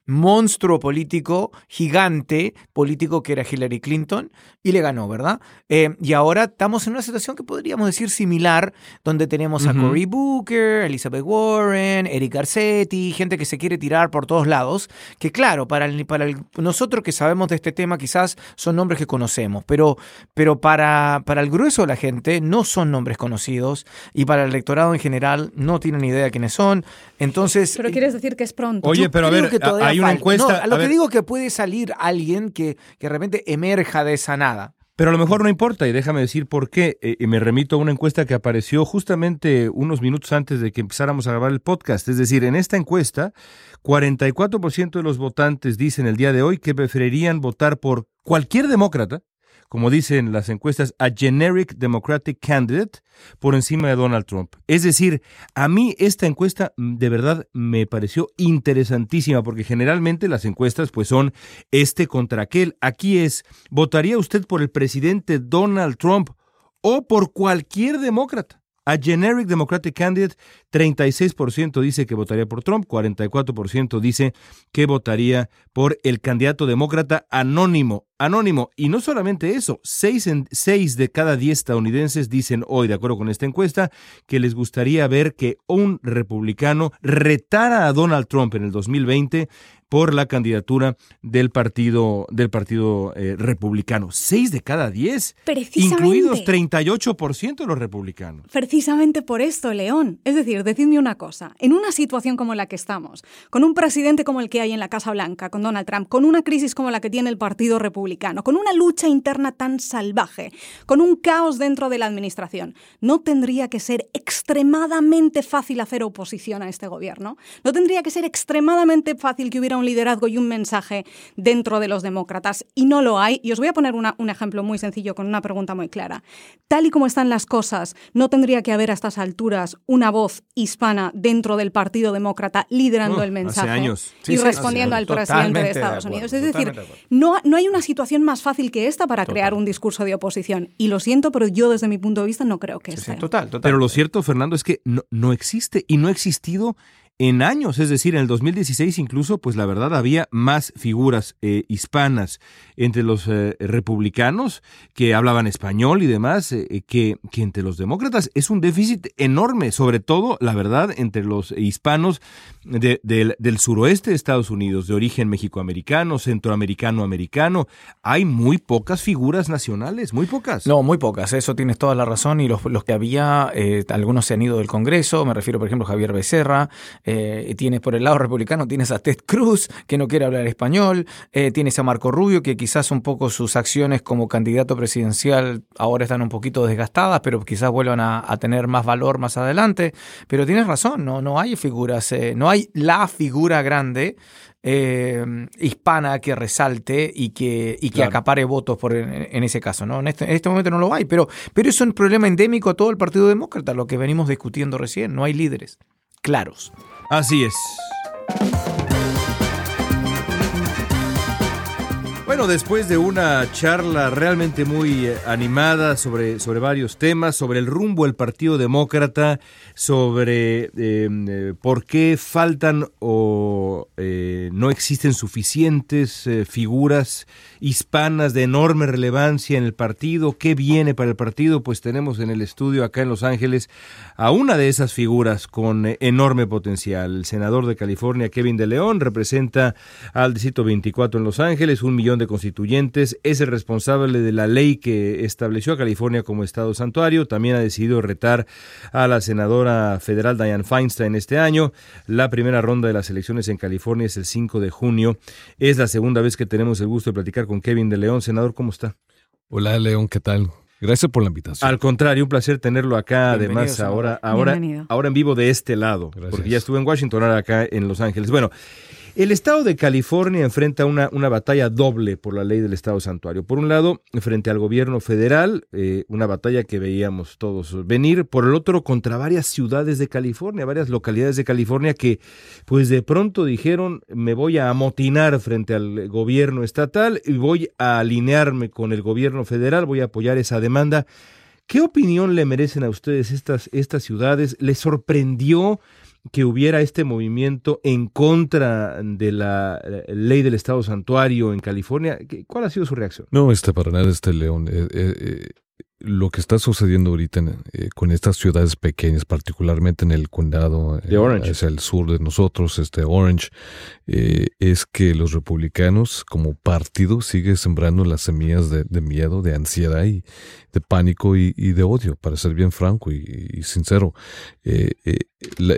[SPEAKER 3] monstruo político, gigante político que era Hillary Clinton, y le ganó, ¿verdad? Eh, y ahora estamos en una situación que podríamos decir similar, donde tenemos a Cory Booker, Elizabeth Warren, Eric Garcetti, gente que se quiere tirar por todos lados, que claro, para, para nosotros que sabemos de este tema quizás son nombres que conocemos, pero, pero para, para el grueso de la gente no son nombres conocidos y para el electorado en general no tienen idea de quiénes son. Entonces...
[SPEAKER 4] Pero quieres decir que es pronto.
[SPEAKER 1] Oye, pero a ver, hay una encuesta.
[SPEAKER 3] lo que digo es que puede salir alguien que, que de repente emerja de esa nada.
[SPEAKER 1] Pero a lo mejor no importa y déjame decir por qué. Eh, me remito a una encuesta que apareció justamente unos minutos antes de que empezáramos a grabar el podcast. Es decir, en esta encuesta, 44% de los votantes dicen el día de hoy que preferirían votar por cualquier demócrata como dicen las encuestas, a generic Democratic candidate por encima de Donald Trump. Es decir, a mí esta encuesta mm, de verdad me pareció interesantísima porque generalmente las encuestas pues son este contra aquel. Aquí es, ¿votaría usted por el presidente Donald Trump o por cualquier demócrata? A generic Democratic candidate, 36% dice que votaría por Trump, 44% dice que votaría por el candidato demócrata anónimo. Anónimo. Y no solamente eso, 6, en, de cada 10 estadounidenses dicen hoy, de acuerdo con esta encuesta, que les gustaría ver que un republicano retara a Donald Trump en el 2020 por la candidatura del partido, del partido eh, republicano. Seis de cada diez, incluidos 38% de los republicanos.
[SPEAKER 4] Precisamente por esto, León. Es decir, decidme una cosa. En una situación como la que estamos, con un presidente como el que hay en la Casa Blanca, con Donald Trump, con una crisis como la que tiene el Partido Republicano, con una lucha interna tan salvaje, con un caos dentro de la administración, ¿no tendría que ser extremadamente fácil hacer oposición a este gobierno? ¿No tendría que ser extremadamente fácil que hubiera un liderazgo y un mensaje dentro de los demócratas? Y no lo hay. Y os voy a poner un ejemplo muy sencillo con una pregunta muy clara. Tal y como están las cosas, ¿no tendría que haber a estas alturas una voz hispana dentro del Partido Demócrata liderando el mensaje y respondiendo al presidente de Estados Unidos? Es decir, no, no hay una situación más fácil que esta para crear un discurso de oposición. Y lo siento, pero yo desde mi punto de vista no creo que sea.
[SPEAKER 1] Total, total. Pero lo cierto, Fernando, es que no, no existe y no ha existido en años, es decir, en el 2016 incluso, pues la verdad había más figuras eh, hispanas entre los eh, republicanos que hablaban español y demás eh, que, que, entre los demócratas. Es un déficit enorme, sobre todo, la verdad, entre los hispanos del suroeste de Estados Unidos, de origen mexicoamericano, centroamericano-americano. Hay muy pocas figuras nacionales, muy pocas.
[SPEAKER 3] No, muy pocas, eso tienes toda la razón. Y los, los que había, algunos se han ido del Congreso, me refiero, por ejemplo, a Javier Becerra. Eh, tienes por el lado republicano, tienes a Ted Cruz, que no quiere hablar español, eh, tienes a Marco Rubio, que quizás un poco sus acciones como candidato presidencial ahora están un poquito desgastadas, pero quizás vuelvan a, tener más valor más adelante. Pero tienes razón, no, no hay figuras, eh, no hay la figura grande hispana que resalte y que, y que acapare votos por en, ese caso. ¿no? En, este, en este momento no lo hay, pero, pero es un problema endémico a todo el Partido Demócrata, lo que venimos discutiendo recién. No hay líderes claros.
[SPEAKER 1] Así es. Bueno, después de una charla realmente muy eh, animada sobre, sobre varios temas, sobre el rumbo del Partido Demócrata, sobre em, eh, por qué faltan o eh, no existen suficientes figuras hispanas de enorme relevancia en el partido, qué viene para el partido, pues tenemos en el estudio acá en Los Ángeles a una de esas figuras con enorme potencial. El senador de California, Kevin de León, representa al distrito 24 en Los Ángeles, un millón de constituyentes, es el responsable de la ley que estableció a California como Estado santuario, también ha decidido retar a la senadora federal Dianne Feinstein este año. La primera ronda de las elecciones en California es el 5 de junio. Es la segunda vez que tenemos el gusto de platicar con Kevin de León. Senador, ¿cómo está?
[SPEAKER 6] Hola, León, ¿qué tal? Gracias por la invitación.
[SPEAKER 1] Al contrario, un placer tenerlo acá, además, ahora, ahora, ahora en vivo de este lado, porque ya estuve en Washington, ahora acá en Los Ángeles. Bueno, el Estado de California enfrenta una, una, batalla doble por la ley del Estado santuario. Por un lado, frente al gobierno federal, eh, una batalla que veíamos todos venir. Por el otro, contra varias ciudades de California, varias localidades de California que, pues de pronto dijeron, me voy a amotinar frente al gobierno estatal y voy a alinearme con el gobierno federal, voy a apoyar esa demanda. ¿Qué opinión le merecen a ustedes estas, estas ciudades? ¿Les sorprendió? Que hubiera este movimiento en contra de la eh, ley del Estado Santuario en California. ¿Cuál ha sido su reacción?
[SPEAKER 6] No, este, para nada, este León. Eh, eh, lo que está sucediendo ahorita eh, con estas ciudades pequeñas, particularmente en el condado
[SPEAKER 1] de Orange.
[SPEAKER 6] hacia el sur de nosotros, este Orange, eh, es que los republicanos como partido siguen sembrando las semillas de, miedo, de ansiedad y de pánico y, de odio, para ser bien franco y, sincero. Eh,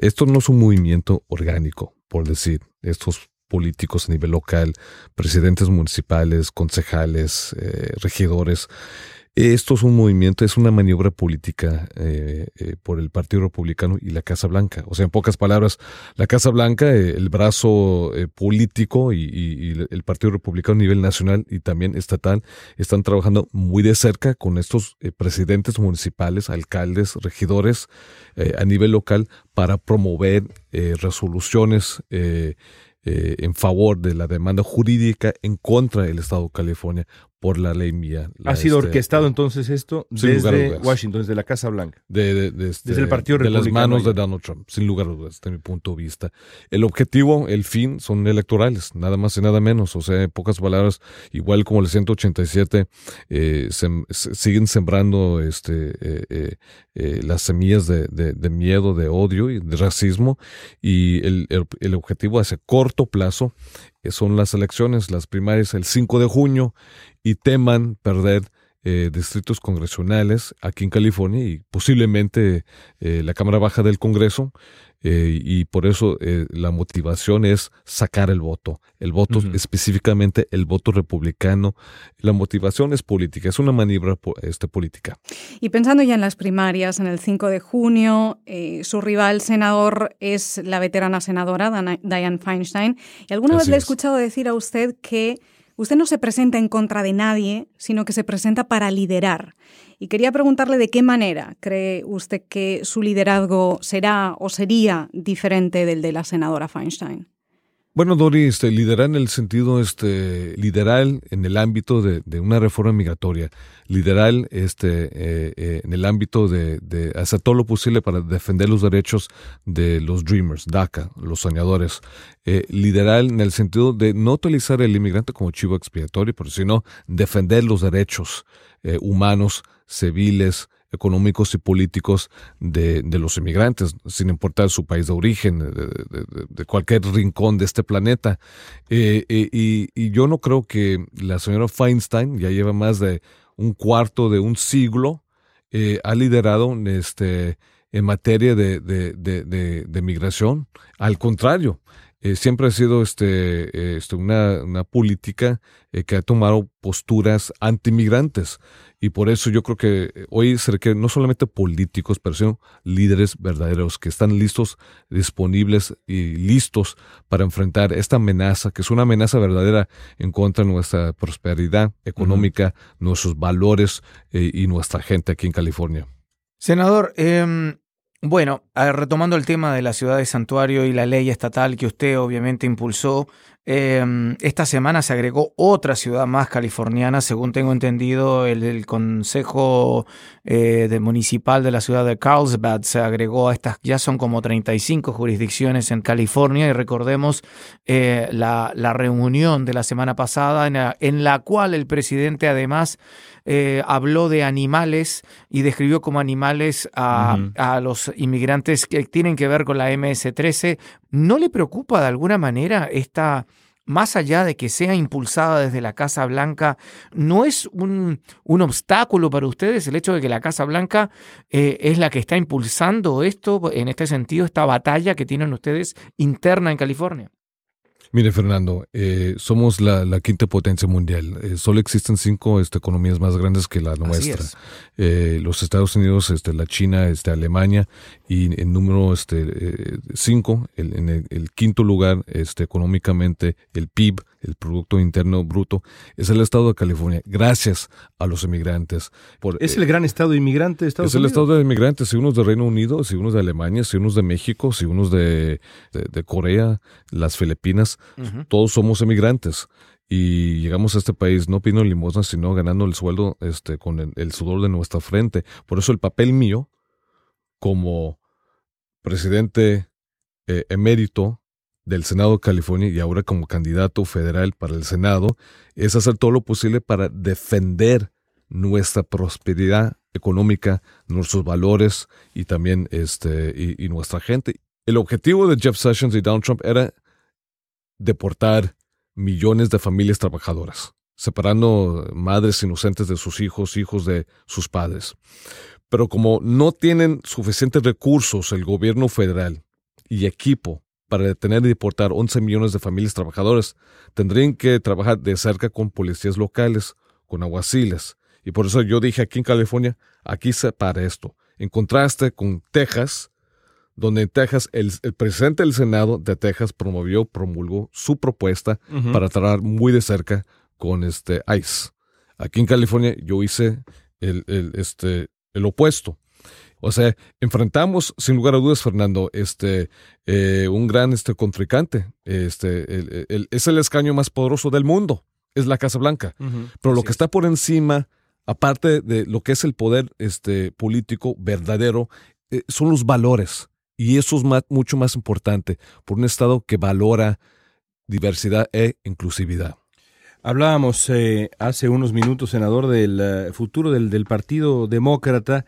[SPEAKER 6] esto no es un movimiento orgánico, por decir, estos políticos a nivel local, presidentes municipales, concejales, regidores, esto es un movimiento, es una maniobra política eh, eh, por el Partido Republicano y la Casa Blanca. O sea, en pocas palabras, la Casa Blanca, eh, el brazo político y, el Partido Republicano a nivel nacional y también estatal están trabajando muy de cerca con estos presidentes municipales, alcaldes, regidores a nivel local para promover resoluciones en favor de la demanda jurídica en contra del Estado de California por la ley mía.
[SPEAKER 1] ¿Ha sido este, orquestado entonces esto desde Washington, desde la Casa Blanca?
[SPEAKER 6] De,
[SPEAKER 1] este, desde el Partido.
[SPEAKER 6] De las manos de Donald Trump, sin lugar a dudas, desde mi punto de vista. El objetivo, el fin, son electorales, nada más y nada menos. O sea, en pocas palabras, igual como el 187, eh, siguen sembrando este, eh, eh, eh, las semillas de, de, miedo, de odio y de racismo. Y el, el, el objetivo a ese corto plazo son las elecciones, las primarias el 5 de junio, y teman perder eh, distritos congresionales aquí en California y posiblemente eh, la Cámara Baja del Congreso. Eh, y por eso la motivación es sacar el voto, el voto específicamente el voto republicano. La motivación es política, es una maniobra este, política.
[SPEAKER 4] Y pensando ya en las primarias, en el 5 de junio, su rival senador es la veterana senadora Diane Feinstein. Y alguna vez le he escuchado decir a usted que Usted no se presenta en contra de nadie, sino que se presenta para liderar. Y quería preguntarle de qué manera cree usted que su liderazgo será o sería diferente del de la senadora Feinstein.
[SPEAKER 6] Bueno, Dori, este, liderar en el sentido, este, liderar en el ámbito de, una reforma migratoria, liderar este, eh, eh, en el ámbito de, hacer todo lo posible para defender los derechos de los dreamers, DACA, los soñadores, eh, en el sentido de no utilizar el inmigrante como chivo expiatorio, sino defender los derechos humanos, civiles, económicos y políticos de, los inmigrantes, sin importar su país de origen, de, cualquier rincón de este planeta. Eh, eh, y, yo no creo que la señora Feinstein ya lleva más de un cuarto de un siglo, eh, ha liderado este, en materia de, migración. Al contrario, siempre ha sido este, este una, una política que ha tomado posturas antimigrantes. Y por eso yo creo que hoy se requieren no solamente políticos, pero sino líderes verdaderos que están listos, disponibles y listos para enfrentar esta amenaza, que es una amenaza verdadera en contra de nuestra prosperidad económica, nuestros valores eh, y nuestra gente aquí en California.
[SPEAKER 3] Senador, em, bueno, retomando el tema de la ciudad de santuario y la ley estatal que usted obviamente impulsó, em, esta semana se agregó otra ciudad más californiana, según tengo entendido, el, Consejo eh, de Municipal de la ciudad de Carlsbad se agregó a estas, ya son como 35 jurisdicciones en California y recordemos eh, la, reunión de la semana pasada en la cual el presidente además eh, habló de animales y describió como animales a, los inmigrantes que tienen que ver con la MS-13. ¿No le preocupa de alguna manera esta más allá de que sea impulsada desde la Casa Blanca, ¿no es un, obstáculo para ustedes el hecho de que la Casa Blanca eh, es la que está impulsando esto, en este sentido, esta batalla que tienen ustedes interna en California?
[SPEAKER 6] Mire, Fernando, eh, somos la, quinta potencia mundial. Eh, solo existen cinco este, economías más grandes que la nuestra. Eh, los Estados Unidos, este, la China, este, Alemania y en número este, cinco, en el, quinto lugar este, económicamente, el PIB, el Producto Interno Bruto, es el Estado de California, gracias a los inmigrantes.
[SPEAKER 1] ¿Es el gran Estado inmigrante de Estados
[SPEAKER 6] Es el Estado de inmigrantes, si unos de Reino Unido, si unos de Alemania, si unos de México, si unos de, de Corea, las Filipinas todos somos emigrantes y llegamos a este país no pidiendo limosna, sino ganando el sueldo este, con el, sudor de nuestra frente. Por eso el papel mío como presidente eh, emérito del Senado de California y ahora como candidato federal para el Senado es hacer todo lo posible para defender nuestra prosperidad económica, nuestros valores y también este, y nuestra gente. El objetivo de Jeff Sessions y Donald Trump era deportar millones de familias trabajadoras, separando madres inocentes de sus hijos, hijos de sus padres. Pero como no tienen suficientes recursos el gobierno federal y equipo para detener y deportar 11 millones de familias trabajadoras, tendrían que trabajar de cerca con policías locales, con aguaciles. Y por eso yo dije aquí en California, aquí se para esto. En contraste con Texas, donde en Texas el, presidente del Senado de Texas promovió, promulgó su propuesta para tratar muy de cerca con este ICE. Aquí en California yo hice el, este, el opuesto. O sea, enfrentamos, sin lugar a dudas, Fernando, este, eh, un gran este, contrincante. Este, es el escaño más poderoso del mundo, es la Casa Blanca. Pero lo que está por encima, aparte de lo que es el poder este, político verdadero, eh, son los valores. Y eso es mucho más importante por un Estado que valora diversidad e inclusividad.
[SPEAKER 1] Hablábamos eh, hace unos minutos, senador, del eh, futuro del, Partido Demócrata,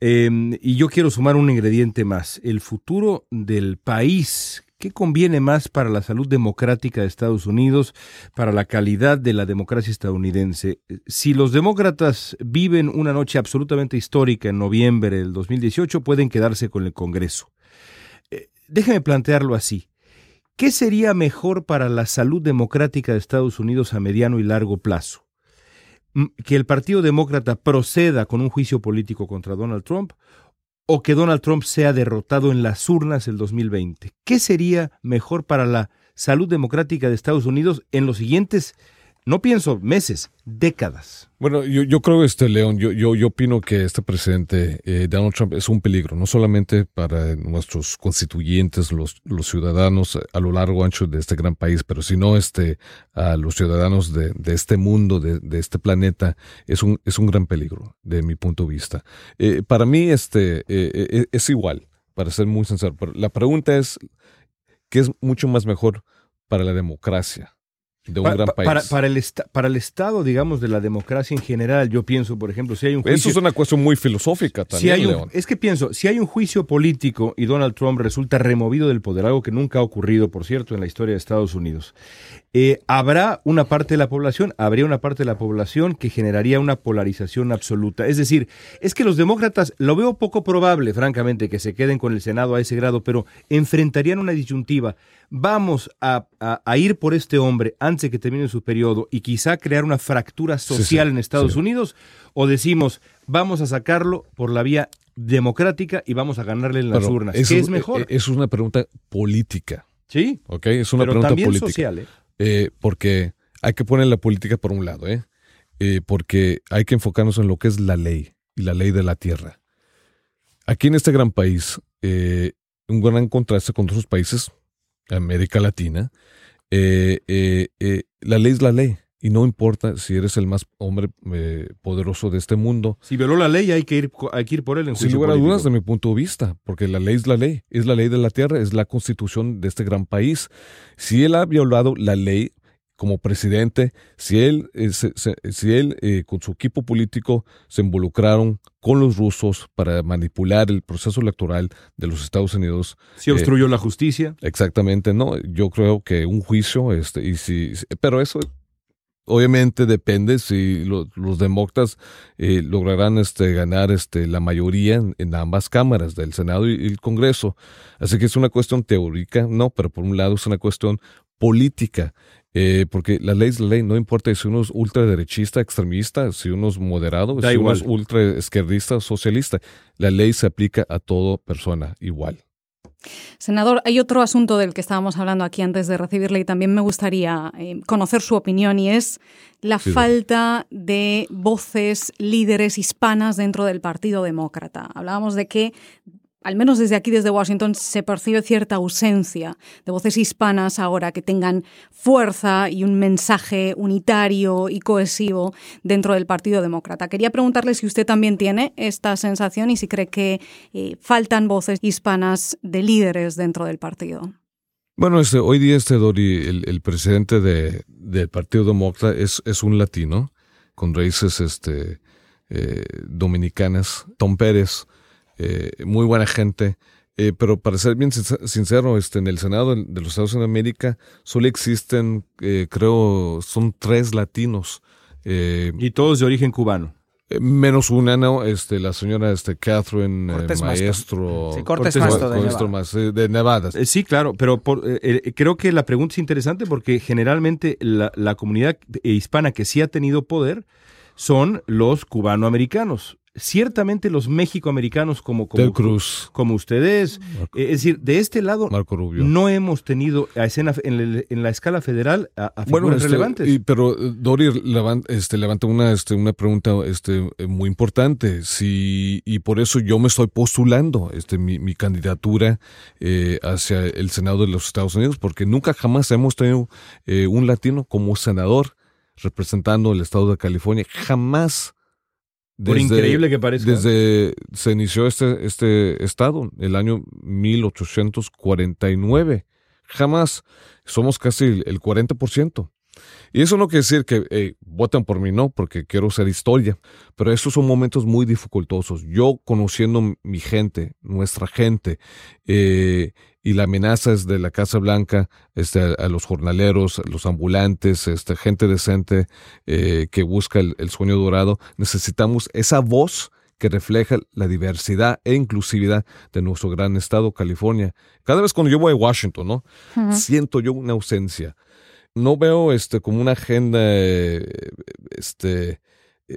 [SPEAKER 1] em, y yo quiero sumar un ingrediente más, el futuro del país ¿Qué conviene más para la salud democrática de Estados Unidos, para la calidad de la democracia estadounidense? Si los demócratas viven una noche absolutamente histórica en noviembre del 2018, pueden quedarse con el Congreso. Eh, déjeme plantearlo así. ¿Qué sería mejor para la salud democrática de Estados Unidos a mediano y largo plazo? ¿Que el Partido Demócrata proceda con un juicio político contra Donald Trump o que Donald Trump sea derrotado en las urnas el 2020? ¿Qué sería mejor para la salud democrática de Estados Unidos en los siguientes no pienso meses, décadas.
[SPEAKER 6] Bueno, yo, creo, este León, yo, yo, yo opino que este presidente eh, Donald Trump es un peligro, no solamente para nuestros constituyentes, los, ciudadanos a lo largo ancho de este gran país, pero sino este, a los ciudadanos de, este mundo, de, este planeta, es un, es un gran peligro, de mi punto de vista. Eh, para mí, este, eh, es igual, para ser muy sincero, la pregunta es, ¿qué es mucho más mejor para la democracia? De un gran país.
[SPEAKER 1] Para, para, el para el estado, digamos, de la democracia en general, yo pienso, por ejemplo, si hay un juicio...
[SPEAKER 6] Eso es una cuestión muy filosófica también,
[SPEAKER 1] si Es que pienso, si hay un juicio político y Donald Trump resulta removido del poder, algo que nunca ha ocurrido, por cierto, en la historia de Estados Unidos, eh, habrá una parte de la población, habría una parte de la población que generaría una polarización absoluta. Es decir, es que los demócratas, lo veo poco probable, francamente, que se queden con el Senado a ese grado, pero enfrentarían una disyuntiva. Vamos a, ir por este hombre antes de que termine su periodo y quizá crear una fractura social en Estados Unidos, o decimos, vamos a sacarlo por la vía democrática y vamos a ganarle en las urnas. ¿Qué es mejor?
[SPEAKER 6] Eh, es una pregunta política.
[SPEAKER 1] Sí.
[SPEAKER 6] Ok, es una pregunta política. social, ¿eh? Eh, porque hay que poner la política por un lado, ¿eh? ¿eh? porque hay que enfocarnos en lo que es la ley y la ley de la tierra. Aquí en este gran país, eh, un gran contraste con otros países, América Latina, eh, la ley es la ley. Y no importa si eres el más hombre poderoso de este mundo.
[SPEAKER 1] Si violó la ley, hay que ir, hay que ir por él en
[SPEAKER 6] Sin lugar a dudas, de mi punto de vista, porque la ley es la ley, es la ley de la tierra, es la constitución de este gran país. Si él ha violado la ley como presidente, si él, eh, si él eh, con su equipo político se involucraron con los rusos para manipular el proceso electoral de los Estados Unidos.
[SPEAKER 1] Si obstruyó eh, la justicia.
[SPEAKER 6] Exactamente, no. Yo creo que un juicio, este, y si, pero eso Obviamente depende si los demócratas eh, lograrán este, ganar este, la mayoría en, ambas cámaras, del Senado y, el Congreso. Así que es una cuestión teórica, no, pero por un lado es una cuestión política. Eh, porque la ley es la ley, no importa si uno es ultraderechista, extremista, si uno es moderado, si uno es ultra izquierdista, socialista, la ley se aplica a toda persona igual.
[SPEAKER 4] Senador, hay otro asunto del que estábamos hablando aquí antes de recibirle y también me gustaría eh, conocer su opinión y es la falta de voces líderes hispanas dentro del Partido Demócrata. Hablábamos de que al menos desde aquí, desde Washington, se percibe cierta ausencia de voces hispanas ahora que tengan fuerza y un mensaje unitario y cohesivo dentro del Partido Demócrata. Quería preguntarle si usted también tiene esta sensación y si cree que eh, faltan voces hispanas de líderes dentro del partido.
[SPEAKER 6] Bueno, este, hoy día este Dori, el, presidente de, del Partido Demócrata es, un latino con raíces este, eh, dominicanas, Tom Pérez eh, muy buena gente. Eh, pero para ser bien sincero, este, en el Senado de los Estados Unidos de América solo existen, eh, creo, son tres latinos.
[SPEAKER 1] y todos de origen cubano.
[SPEAKER 6] Menos una, ¿no? Este, la señora este, Catherine Maestro.
[SPEAKER 3] Sí, Cortés, Maestro, de, Nevada.
[SPEAKER 6] de Nevada.
[SPEAKER 1] sí, claro, pero creo que la pregunta es interesante porque generalmente la, la comunidad hispana que sí ha tenido poder son los cubanoamericanos ciertamente los mexicoamericanos como, como,
[SPEAKER 6] Cruz.
[SPEAKER 1] como ustedes, eh, es decir, de este lado
[SPEAKER 6] Marco Rubio.
[SPEAKER 1] no hemos tenido a escena en, la escala federal a, bueno,
[SPEAKER 6] este,
[SPEAKER 1] relevantes.
[SPEAKER 6] pero eh, Dori levanta, este, levanta una, este, una pregunta este, eh, muy importante, si, y por eso yo me estoy postulando este, mi, mi candidatura hacia el Senado de los Estados Unidos, porque nunca jamás hemos tenido un latino como senador representando el estado de California, jamás
[SPEAKER 1] por increíble que parezca.
[SPEAKER 6] Desde se inició este, este estado, el año 1849. Jamás somos casi el 40%. Y eso no quiere decir que voten por mí, no, porque quiero ser historia, pero estos son momentos muy dificultosos. Yo conociendo mi gente, nuestra gente, eh, y la amenaza es de la Casa Blanca este, a, los jornaleros, a los ambulantes, este, gente decente eh, que busca el, sueño dorado, necesitamos esa voz que refleja la diversidad e inclusividad de nuestro gran estado, California. Cada vez cuando yo voy a Washington, ¿no? Siento yo una ausencia. No veo este como una agenda, este,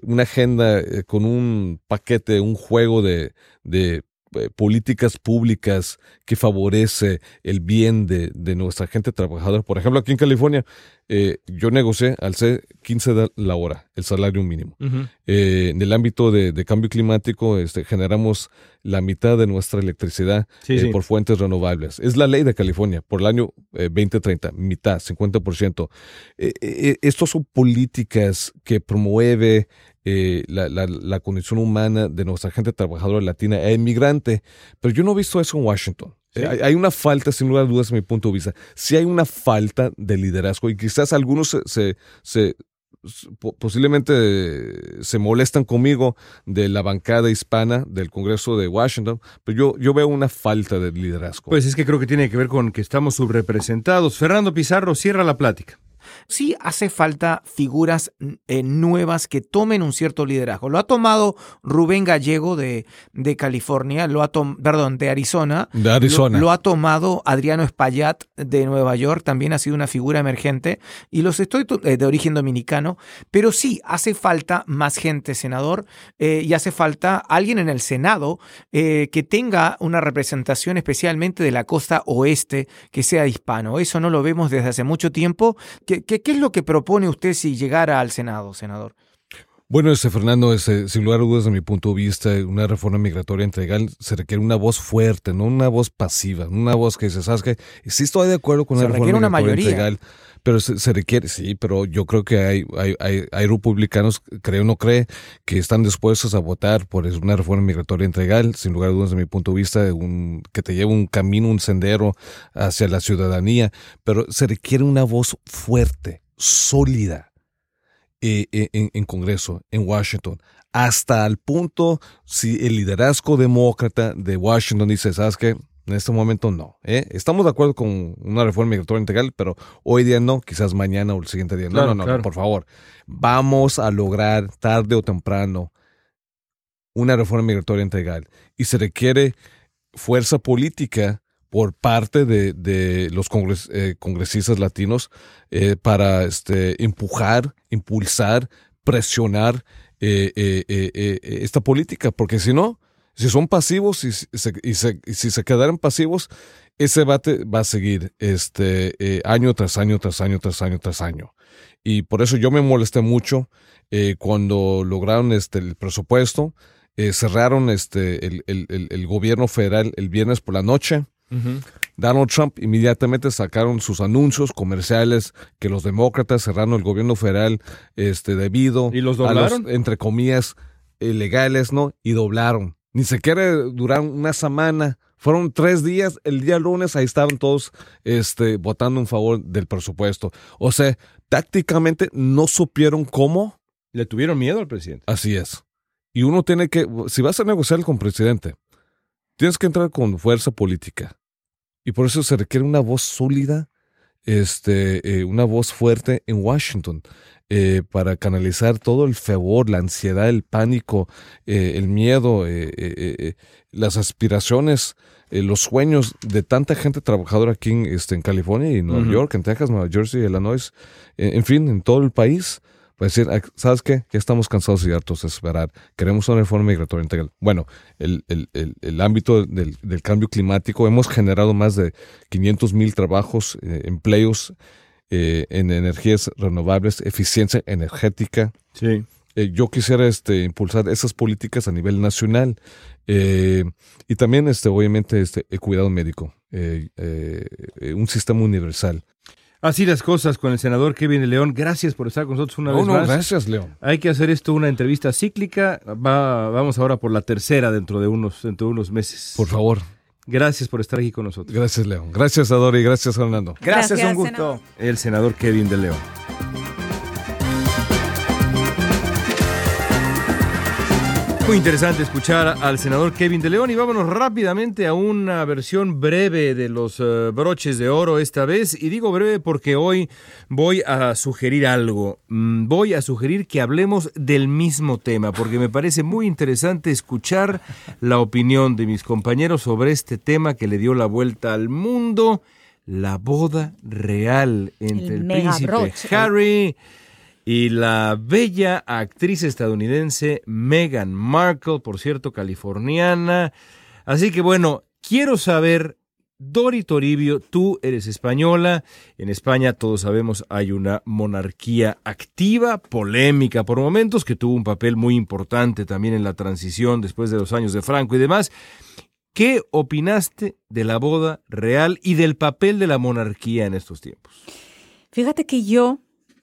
[SPEAKER 6] una agenda eh, con un paquete, un juego de, de eh, políticas públicas que favorece el bien de, nuestra gente trabajadora. Por ejemplo, aquí en California, eh, yo negocié al ser 15 de la hora, el salario mínimo. Eh, en el ámbito de, cambio climático, este, generamos la mitad de nuestra electricidad por fuentes renovables. Es la ley de California por el año 2030, mitad, 50%. estos son políticas que promueve eh, la, la, condición humana de nuestra gente trabajadora latina e inmigrante. Pero yo no he visto eso en Washington. Hay, una falta, sin lugar a dudas, desde mi punto de vista. Sí hay una falta de liderazgo y quizás algunos se, se, posiblemente se molestan conmigo de la bancada hispana del Congreso de Washington, pero yo, yo veo una falta de liderazgo.
[SPEAKER 1] Pues es que creo que tiene que ver con que estamos subrepresentados. Fernando Pizarro, cierra la plática
[SPEAKER 3] sí hace falta figuras eh, nuevas que tomen un cierto liderazgo. Lo ha tomado Rubén Gallego de, de California, lo ha perdón, de Arizona.
[SPEAKER 6] De Arizona.
[SPEAKER 3] Lo, ha tomado Adriano Espaillat de Nueva York, también ha sido una figura emergente. Y los estoy eh, de origen dominicano. Pero sí, hace falta más gente, senador, eh, y hace falta alguien en el Senado que tenga una representación especialmente de la costa oeste que sea hispano. Eso no lo vemos desde hace mucho tiempo. ¿Qué, es lo que propone usted si llegara al Senado, senador?
[SPEAKER 6] Bueno, este Fernando, este, sin lugar a dudas, desde mi punto de vista, una reforma migratoria integral se requiere una voz fuerte, no una voz pasiva, una voz que dice, ¿sabes qué? Sí estoy de acuerdo con
[SPEAKER 3] se
[SPEAKER 6] una
[SPEAKER 3] reforma
[SPEAKER 6] una
[SPEAKER 3] mayoría.
[SPEAKER 6] integral, pero se, requiere, sí, pero yo creo que hay, hay, hay, hay, republicanos, creo o no cree, que están dispuestos a votar por una reforma migratoria integral, sin lugar a dudas, desde mi punto de vista, que te lleve un camino, un sendero hacia la ciudadanía, pero se requiere una voz fuerte sólida eh, eh, en, Congreso, en Washington, hasta el punto si el liderazgo demócrata de Washington dice, ¿sabes qué? En este momento no. ¿eh? Estamos de acuerdo con una reforma migratoria integral, pero hoy día no, quizás mañana o el siguiente día. No, no, no, por favor. Vamos a lograr tarde o temprano una reforma migratoria integral. Y se requiere fuerza política por parte de, los eh, congresistas latinos eh, para este, empujar, impulsar, presionar eh, esta política, porque si no, si son pasivos y, y, si se quedaran pasivos, ese debate va a seguir este, año tras año, tras año, tras año, tras año. Y por eso yo me molesté mucho cuando lograron este, el presupuesto, cerraron este, el, el, el gobierno federal el viernes por la noche Donald Trump inmediatamente sacaron sus anuncios comerciales que los demócratas cerraron el gobierno federal este, debido
[SPEAKER 1] ¿Y los
[SPEAKER 6] a los, entre comillas, ilegales, ¿no? Y doblaron. Ni siquiera duraron una semana. Fueron tres días. El día lunes ahí estaban todos este, votando en favor del presupuesto. O sea, tácticamente no supieron cómo.
[SPEAKER 1] Le tuvieron miedo al presidente.
[SPEAKER 6] Así es. Y uno tiene que, si vas a negociar con el presidente, tienes que entrar con fuerza política. Y por eso se requiere una voz sólida, este, eh, una voz fuerte en Washington. Eh, para canalizar todo el fervor, la ansiedad, el pánico, eh, el miedo, las aspiraciones, los sueños de tanta gente trabajadora aquí en, este, en California y en Nueva York, en Texas, Nueva Jersey, Illinois, en fin, en todo el país para decir, ¿sabes qué? Ya estamos cansados y hartos de esperar. Queremos una reforma migratoria integral. Bueno, el, el, el, ámbito del, del, cambio climático, hemos generado más de 500 mil trabajos, eh, empleos eh, en energías renovables, eficiencia energética.
[SPEAKER 1] Sí.
[SPEAKER 6] Eh, yo quisiera este, impulsar esas políticas a nivel nacional y también, este, obviamente, este, el cuidado médico, un sistema universal.
[SPEAKER 1] Así las cosas con el senador Kevin León. Gracias por estar con nosotros una vez más.
[SPEAKER 6] Gracias, León.
[SPEAKER 1] Hay que hacer esto una entrevista cíclica. Va, vamos ahora por la tercera dentro de unos, dentro de unos meses.
[SPEAKER 6] Por favor.
[SPEAKER 1] Gracias por estar aquí con nosotros.
[SPEAKER 6] Gracias, León. Gracias, Adori. Gracias, Fernando.
[SPEAKER 3] Gracias,
[SPEAKER 4] Gracias,
[SPEAKER 3] un gusto.
[SPEAKER 4] senador.
[SPEAKER 1] El senador Kevin de León. Muy interesante escuchar al senador Kevin de León y vámonos rápidamente a una versión breve de los eh, broches de oro esta vez. Y digo breve porque hoy voy a sugerir algo. Mm, Voy a sugerir que hablemos del mismo tema porque me parece muy interesante escuchar la opinión de mis compañeros sobre este tema que le dio la vuelta al mundo. La boda real entre
[SPEAKER 4] El
[SPEAKER 1] el, príncipe
[SPEAKER 4] broche.
[SPEAKER 1] Harry y la bella actriz estadounidense Meghan Markle, por cierto, californiana. Así que bueno, quiero saber, Dori Toribio, tú eres española. En España, todos sabemos, hay una monarquía activa, polémica por momentos, que tuvo un papel muy importante también en la transición después de los años de Franco y demás. ¿Qué opinaste de la boda real y del papel de la monarquía en estos tiempos?
[SPEAKER 4] Fíjate que yo,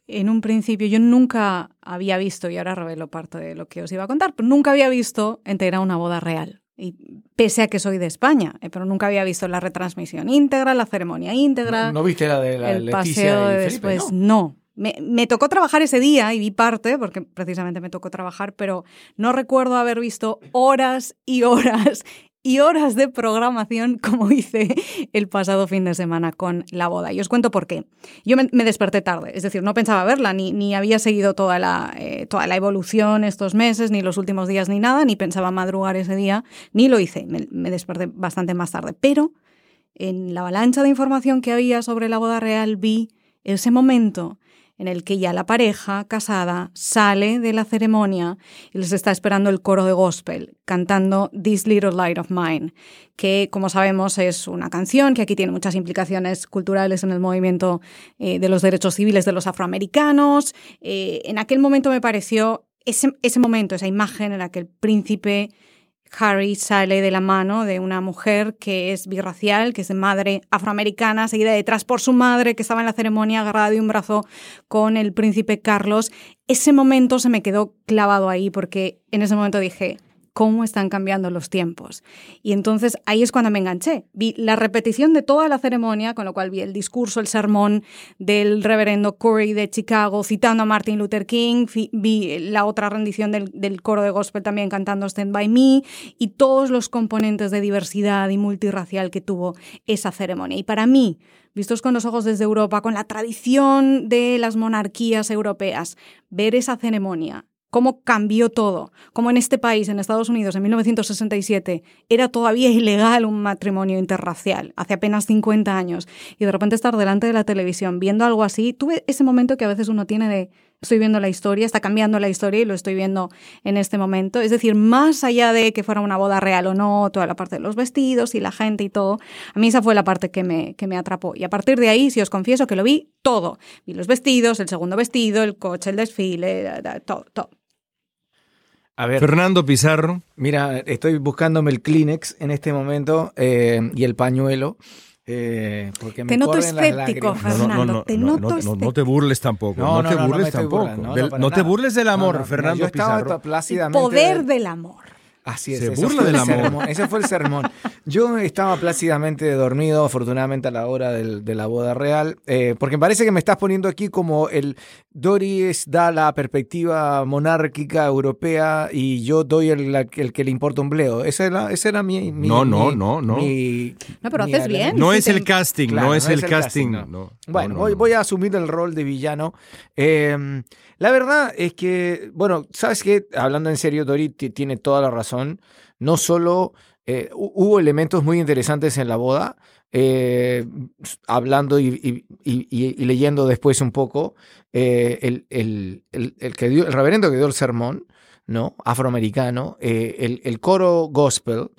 [SPEAKER 4] en un principio, yo nunca había visto, y ahora revelo parte de lo que os iba a contar, pero nunca había visto entera una boda real. Y pese a que soy de España, eh, pero nunca había visto la retransmisión íntegra, la ceremonia íntegra,
[SPEAKER 3] ¿No, no viste la de la
[SPEAKER 4] el
[SPEAKER 3] Leticia
[SPEAKER 4] paseo de
[SPEAKER 3] Felipe?
[SPEAKER 4] después.
[SPEAKER 3] No.
[SPEAKER 4] No. Me, me tocó trabajar ese día y vi parte, porque precisamente me tocó trabajar, pero no recuerdo haber visto horas y horas y horas de programación como hice el pasado fin de semana con la boda. Y os cuento por qué. Yo me, desperté tarde, es decir, no pensaba verla, ni, ni había seguido toda la, eh, toda la evolución estos meses, ni los últimos días, ni nada, ni pensaba madrugar ese día, ni lo hice. Me, me desperté bastante más tarde. Pero en la avalancha de información que había sobre la boda real vi ese momento en el que ya la pareja casada sale de la ceremonia y les está esperando el coro de gospel cantando This Little Light of Mine, que como sabemos es una canción que aquí tiene muchas implicaciones culturales en el movimiento eh, de los derechos civiles de los afroamericanos. Eh, en aquel momento me pareció ese, ese momento, esa imagen en la que el príncipe Harry sale de la mano de una mujer que es birracial, que es madre afroamericana, seguida detrás por su madre, que estaba en la ceremonia agarrada de un brazo con el príncipe Carlos. Ese momento se me quedó clavado ahí porque en ese momento dije, cómo están cambiando los tiempos. Y entonces ahí es cuando me enganché. Vi la repetición de toda la ceremonia, con lo cual vi el discurso, el sermón del reverendo Corey de Chicago citando a Martin Luther King, vi, la otra rendición del, del, coro de gospel también cantando Stand By Me y todos los componentes de diversidad y multirracial que tuvo esa ceremonia. Y para mí, vistos con los ojos desde Europa, con la tradición de las monarquías europeas, ver esa ceremonia cómo cambió todo, cómo en este país, en Estados Unidos, en 1967, era todavía ilegal un matrimonio interracial, hace apenas 50 años, y de repente estar delante de la televisión viendo algo así, tuve ese momento que a veces uno tiene de, estoy viendo la historia, está cambiando la historia y lo estoy viendo en este momento, es decir, más allá de que fuera una boda real o no, toda la parte de los vestidos y la gente y todo, a mí esa fue la parte que me, que me atrapó, y a partir de ahí, si os confieso que lo vi todo, vi los vestidos, el segundo vestido, el coche, el desfile, todo, todo.
[SPEAKER 3] A ver,
[SPEAKER 1] Fernando Pizarro.
[SPEAKER 3] Mira, estoy buscándome el Kleenex en este momento eh, y el pañuelo. Eh, porque me
[SPEAKER 4] te noto escéptico. Fernando.
[SPEAKER 1] No, no, no,
[SPEAKER 4] te
[SPEAKER 1] no,
[SPEAKER 4] noto
[SPEAKER 1] no, no,
[SPEAKER 4] escéptico.
[SPEAKER 1] no te burles tampoco.
[SPEAKER 3] No,
[SPEAKER 1] No,
[SPEAKER 3] no,
[SPEAKER 1] te burles tampoco.
[SPEAKER 3] burlando, no,
[SPEAKER 1] Del-
[SPEAKER 3] no, para
[SPEAKER 1] no te burles del amor,
[SPEAKER 3] No, no,
[SPEAKER 1] Fernando
[SPEAKER 3] yo estaba
[SPEAKER 1] Pizarro.
[SPEAKER 4] El
[SPEAKER 3] plácidamente
[SPEAKER 4] poder
[SPEAKER 3] de-
[SPEAKER 4] del amor.
[SPEAKER 3] Así es,
[SPEAKER 1] Se burla
[SPEAKER 3] el
[SPEAKER 1] del amor.
[SPEAKER 3] sermón, ese fue el sermón. Yo estaba plácidamente dormido, afortunadamente a la hora del- de la boda real, eh, porque me parece que me estás poniendo aquí como el Doris da la perspectiva monárquica europea y yo doy el, la- el que le importa un bleo. Esa era, esa era mi, mi-
[SPEAKER 1] No, no,
[SPEAKER 3] mi-
[SPEAKER 1] no, no.
[SPEAKER 3] mi-
[SPEAKER 4] No, pero haces bien.
[SPEAKER 1] No es el casting,
[SPEAKER 3] Claro,
[SPEAKER 1] no es el casting.
[SPEAKER 3] no.
[SPEAKER 1] no.
[SPEAKER 3] Bueno,
[SPEAKER 1] No, no,
[SPEAKER 3] voy,
[SPEAKER 1] no.
[SPEAKER 3] voy a asumir el rol de villano. Eh, la verdad es que, bueno, ¿sabes qué? Hablando en serio, Dori ti- tiene toda la razón. No solo eh, hu- hubo elementos muy interesantes en la boda, eh, hablando y, leyendo después un poco, eh, el, el- el- que dio, el reverendo que dio el sermón, ¿no? Afroamericano, eh, el coro gospel,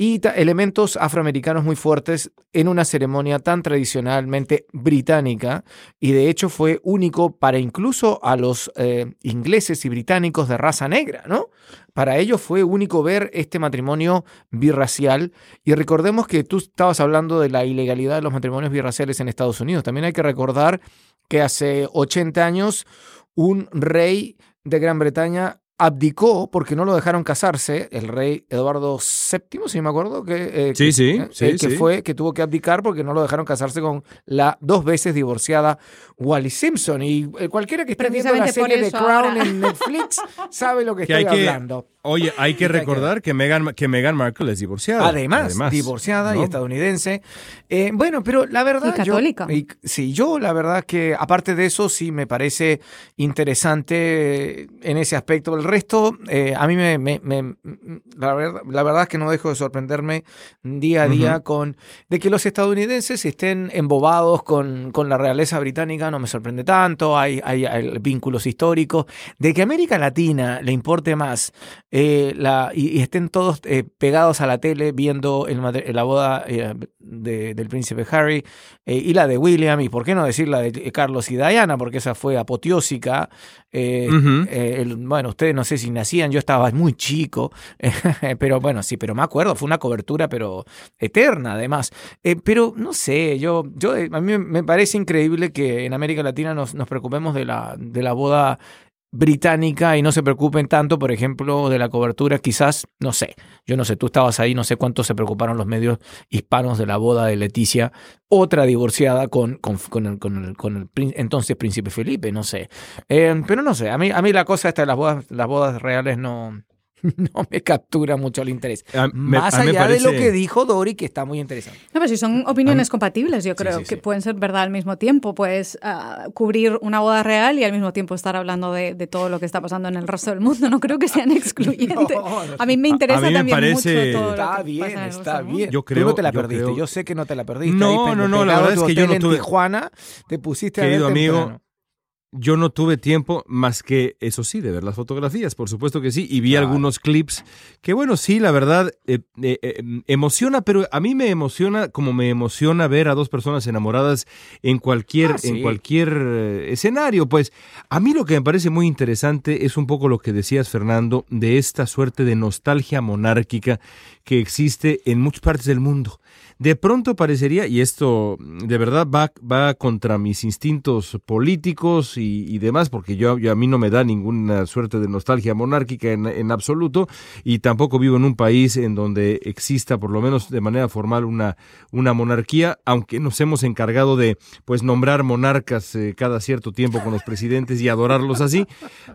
[SPEAKER 3] y elementos afroamericanos muy fuertes en una ceremonia tan tradicionalmente británica y de hecho fue único para incluso a los eh, ingleses y británicos de raza negra, ¿no? Para ellos fue único ver este matrimonio birracial y recordemos que tú estabas hablando de la ilegalidad de los matrimonios birraciales en Estados Unidos. También hay que recordar que hace 80 años un rey de Gran Bretaña abdicó porque no lo dejaron casarse, el rey Eduardo VII, si me acuerdo, que,
[SPEAKER 1] eh, sí, sí, eh, sí,
[SPEAKER 3] que fue que tuvo que abdicar porque no lo dejaron casarse con la dos veces divorciada Wally Simpson. Y eh, cualquiera que esté viendo la serie de Crown en Netflix sabe lo que, estoy hablando.
[SPEAKER 1] Oye, hay que recordar que Meghan, que Meghan Markle es divorciada.
[SPEAKER 3] Además, divorciada y estadounidense. bueno, pero la verdad...
[SPEAKER 4] Y católica.
[SPEAKER 3] sí, yo la verdad que aparte de eso sí me parece interesante en ese aspecto. El resto, eh, a mí me, la, verdad, es que no dejo de sorprenderme día a día con de que los estadounidenses estén embobados con, con, la realeza británica, no me sorprende tanto, hay, hay, vínculos históricos, de que América Latina le importe más eh, la, y, estén todos eh, pegados a la tele viendo el, la boda del príncipe Harry y la de William, y por qué no decir la de Carlos y Diana, porque esa fue apoteósica. bueno, ustedes no sé si nacían, yo estaba muy chico, pero bueno, sí, pero me acuerdo, fue una cobertura, pero eterna además. Eh, pero no sé, yo, yo, eh, a mí me parece increíble que en América Latina nos, nos preocupemos de la, de la boda británica y no se preocupen tanto, por ejemplo, de la cobertura, quizás, no sé, yo no sé, tú estabas ahí, no sé cuánto se preocuparon los medios hispanos de la boda de Leticia, otra divorciada con, con, con, el, con el, entonces príncipe Felipe, no sé. Eh, pero no sé, a mí, a mí la cosa esta de las bodas, las bodas reales no, no me captura mucho el interés. Más allá de lo que dijo Dori, que está muy interesante.
[SPEAKER 4] No, pero si son opiniones compatibles, yo creo que pueden ser verdad al mismo tiempo. Puedes ah, cubrir una boda real y al mismo tiempo estar hablando de, todo lo que está pasando en el resto del mundo. No creo que sean excluyentes. a mí me interesa también mucho todo
[SPEAKER 3] Está bien, está bien.
[SPEAKER 1] Yo creo,
[SPEAKER 3] Tú no te la perdiste. Yo sé que no te la perdiste.
[SPEAKER 1] No, no, no. La verdad es que yo no tuve.
[SPEAKER 3] En Tijuana, te pusiste
[SPEAKER 1] Querido
[SPEAKER 3] a
[SPEAKER 1] amigo, yo no tuve tiempo más que, eso sí, de ver las fotografías, por supuesto que sí, y vi algunos clips que, bueno, sí, la verdad, eh, eh, eh, emociona, pero a mí me emociona como me emociona ver a dos personas enamoradas en cualquier, ah, en cualquier escenario. Pues a mí lo que me parece muy interesante es un poco lo que decías, Fernando, de esta suerte de nostalgia monárquica que existe en muchas partes del mundo. De pronto parecería, y esto de verdad va, va contra mis instintos políticos y, demás, porque yo, a mí no me da ninguna suerte de nostalgia monárquica en, absoluto, y tampoco vivo en un país en donde exista, por lo menos de manera formal, una, una monarquía, aunque nos hemos encargado de pues nombrar monarcas eh, cada cierto tiempo con los presidentes y adorarlos así.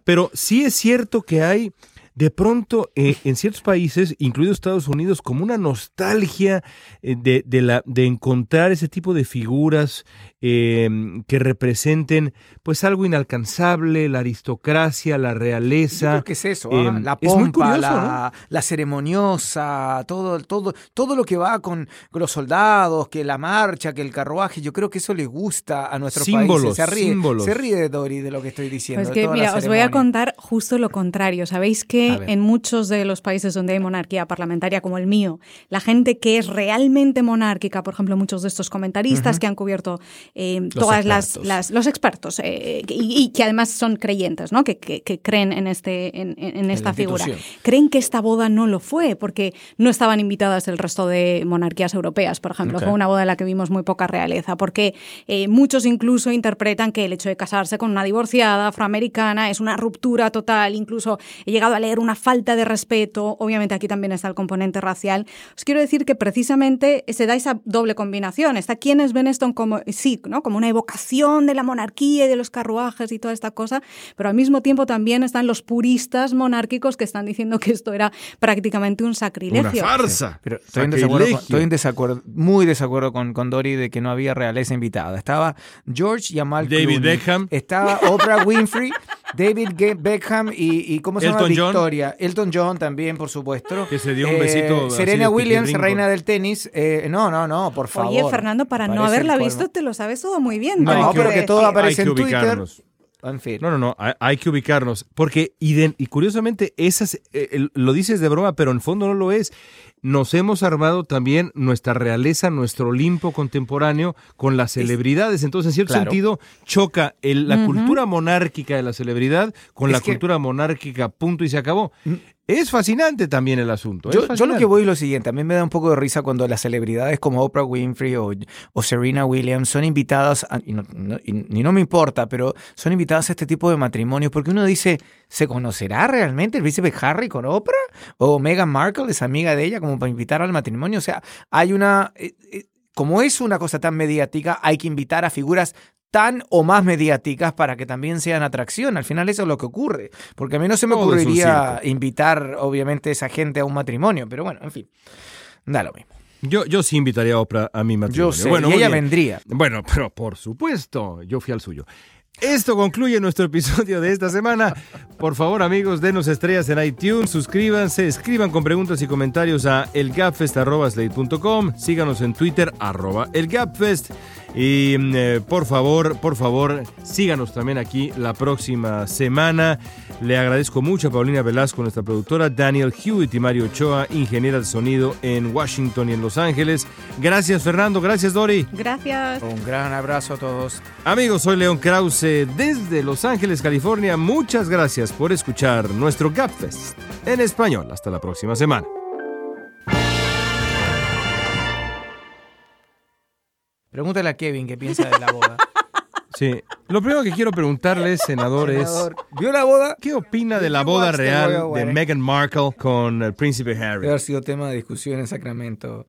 [SPEAKER 1] Pero sí es cierto que hay de pronto eh, en ciertos países, incluidos Estados Unidos, como una nostalgia eh, de, de, la, de encontrar ese tipo de figuras Em, que representen pues algo inalcanzable, la aristocracia, la realeza.
[SPEAKER 3] ¿Qué es eso, ¿ah? em, la pompa, la, ceremoniosa, todo, todo, todo lo que va con, los soldados, que la marcha, que el carruaje, yo creo que eso le gusta a nuestro
[SPEAKER 1] símbolos,
[SPEAKER 3] Se ríe,
[SPEAKER 1] símbolos.
[SPEAKER 3] se ríe Dori de lo que estoy diciendo.
[SPEAKER 4] Pues que, mira, os voy a contar justo lo contrario. Sabéis que en muchos de los países donde hay monarquía parlamentaria como el mío, la gente que es realmente monárquica, por ejemplo, muchos de estos comentaristas que han cubierto eh, todas las, los expertos eh, y, que además son creyentes, ¿no? Que, creen en este en, esta figura. Creen que esta boda no lo fue porque no estaban invitadas el resto de monarquías europeas, por ejemplo. Fue una boda en la que vimos muy poca realeza, porque eh, muchos incluso interpretan que el hecho de casarse con una divorciada afroamericana es una ruptura total. Incluso he llegado a leer una falta de respeto. Obviamente aquí también está el componente racial. Os quiero decir que precisamente se da esa doble combinación. Está quienes ven esto como sí, como una evocación de la monarquía y de los carruajes y toda esta cosa, pero al mismo tiempo también están los puristas monárquicos que están diciendo que esto era prácticamente un sacrilegio.
[SPEAKER 1] Una farsa.
[SPEAKER 3] Pero estoy, en desacuerdo, estoy en desacuerdo, muy desacuerdo con, con Dory de que no había realeza invitada. Estaba George Yamal
[SPEAKER 1] David Beckham.
[SPEAKER 3] Estaba Oprah Winfrey, David Beckham y, y ¿cómo se llama? Victoria. Elton John también, por supuesto.
[SPEAKER 1] Que se dio un besito.
[SPEAKER 3] Eh, Serena Williams, reina del tenis. Eh, no, no, no, por favor.
[SPEAKER 4] Oye, Fernando, para no haberla visto, te lo sabes todo muy bien.
[SPEAKER 3] No, pero que todo aparece en Twitter. En fin.
[SPEAKER 1] No, no, no, hay, que ubicarnos. Porque, y, y curiosamente, esas, eh, lo dices de broma, pero en fondo no lo es nos hemos armado también nuestra realeza, nuestro Olimpo contemporáneo con las celebridades. Entonces, en cierto sentido, choca la cultura monárquica de la celebridad con la cultura monárquica, punto y se acabó. Es fascinante también el asunto.
[SPEAKER 3] Yo, lo que voy es lo siguiente, a mí me da un poco de risa cuando las celebridades como Oprah Winfrey o, Serena Williams son invitadas, y, no, no, me importa, pero son invitadas a este tipo de matrimonios, porque uno dice, ¿se conocerá realmente el príncipe Harry con Oprah? ¿O Meghan Markle es amiga de ella como para invitar al matrimonio? O sea, hay una... Eh, eh, como es una cosa tan mediática, hay que invitar a figuras tan o más mediáticas para que también sean atracción. Al final eso es lo que ocurre. Porque a mí no se me ocurriría invitar, obviamente, a esa gente a un matrimonio. Pero bueno, en fin, da lo mismo.
[SPEAKER 1] Yo, yo sí invitaría a Oprah a mi matrimonio.
[SPEAKER 3] Yo sé, bueno, y ella vendría.
[SPEAKER 1] Bueno, pero por supuesto, yo fui al suyo. Esto concluye nuestro episodio de esta semana. Por favor, amigos, denos estrellas en iTunes, suscríbanse, escriban con preguntas y comentarios a elgapfest.com, síganos en Twitter, arroba elgapfest. Y mm, eh, por favor, por favor, síganos también aquí la próxima semana. Le agradezco mucho a Paulina Velasco, nuestra productora, Daniel Hewitt y Mario Ochoa, ingeniera de sonido en Washington y en Los Ángeles. Gracias, Fernando. Gracias, Dori.
[SPEAKER 4] Gracias.
[SPEAKER 3] Un gran abrazo a todos.
[SPEAKER 1] Amigos, soy León Krause desde Los Ángeles, California. Muchas gracias por escuchar nuestro GapFest en español. Hasta la próxima semana.
[SPEAKER 3] Pregúntale a Kevin qué piensa de la boda.
[SPEAKER 1] Sí. Lo primero que quiero preguntarle, senador, es...
[SPEAKER 3] ¿Vio la boda?
[SPEAKER 1] ¿Qué opina de la boda real de Meghan Markle con el príncipe Harry?
[SPEAKER 3] Debe haber sido tema de discusión en Sacramento.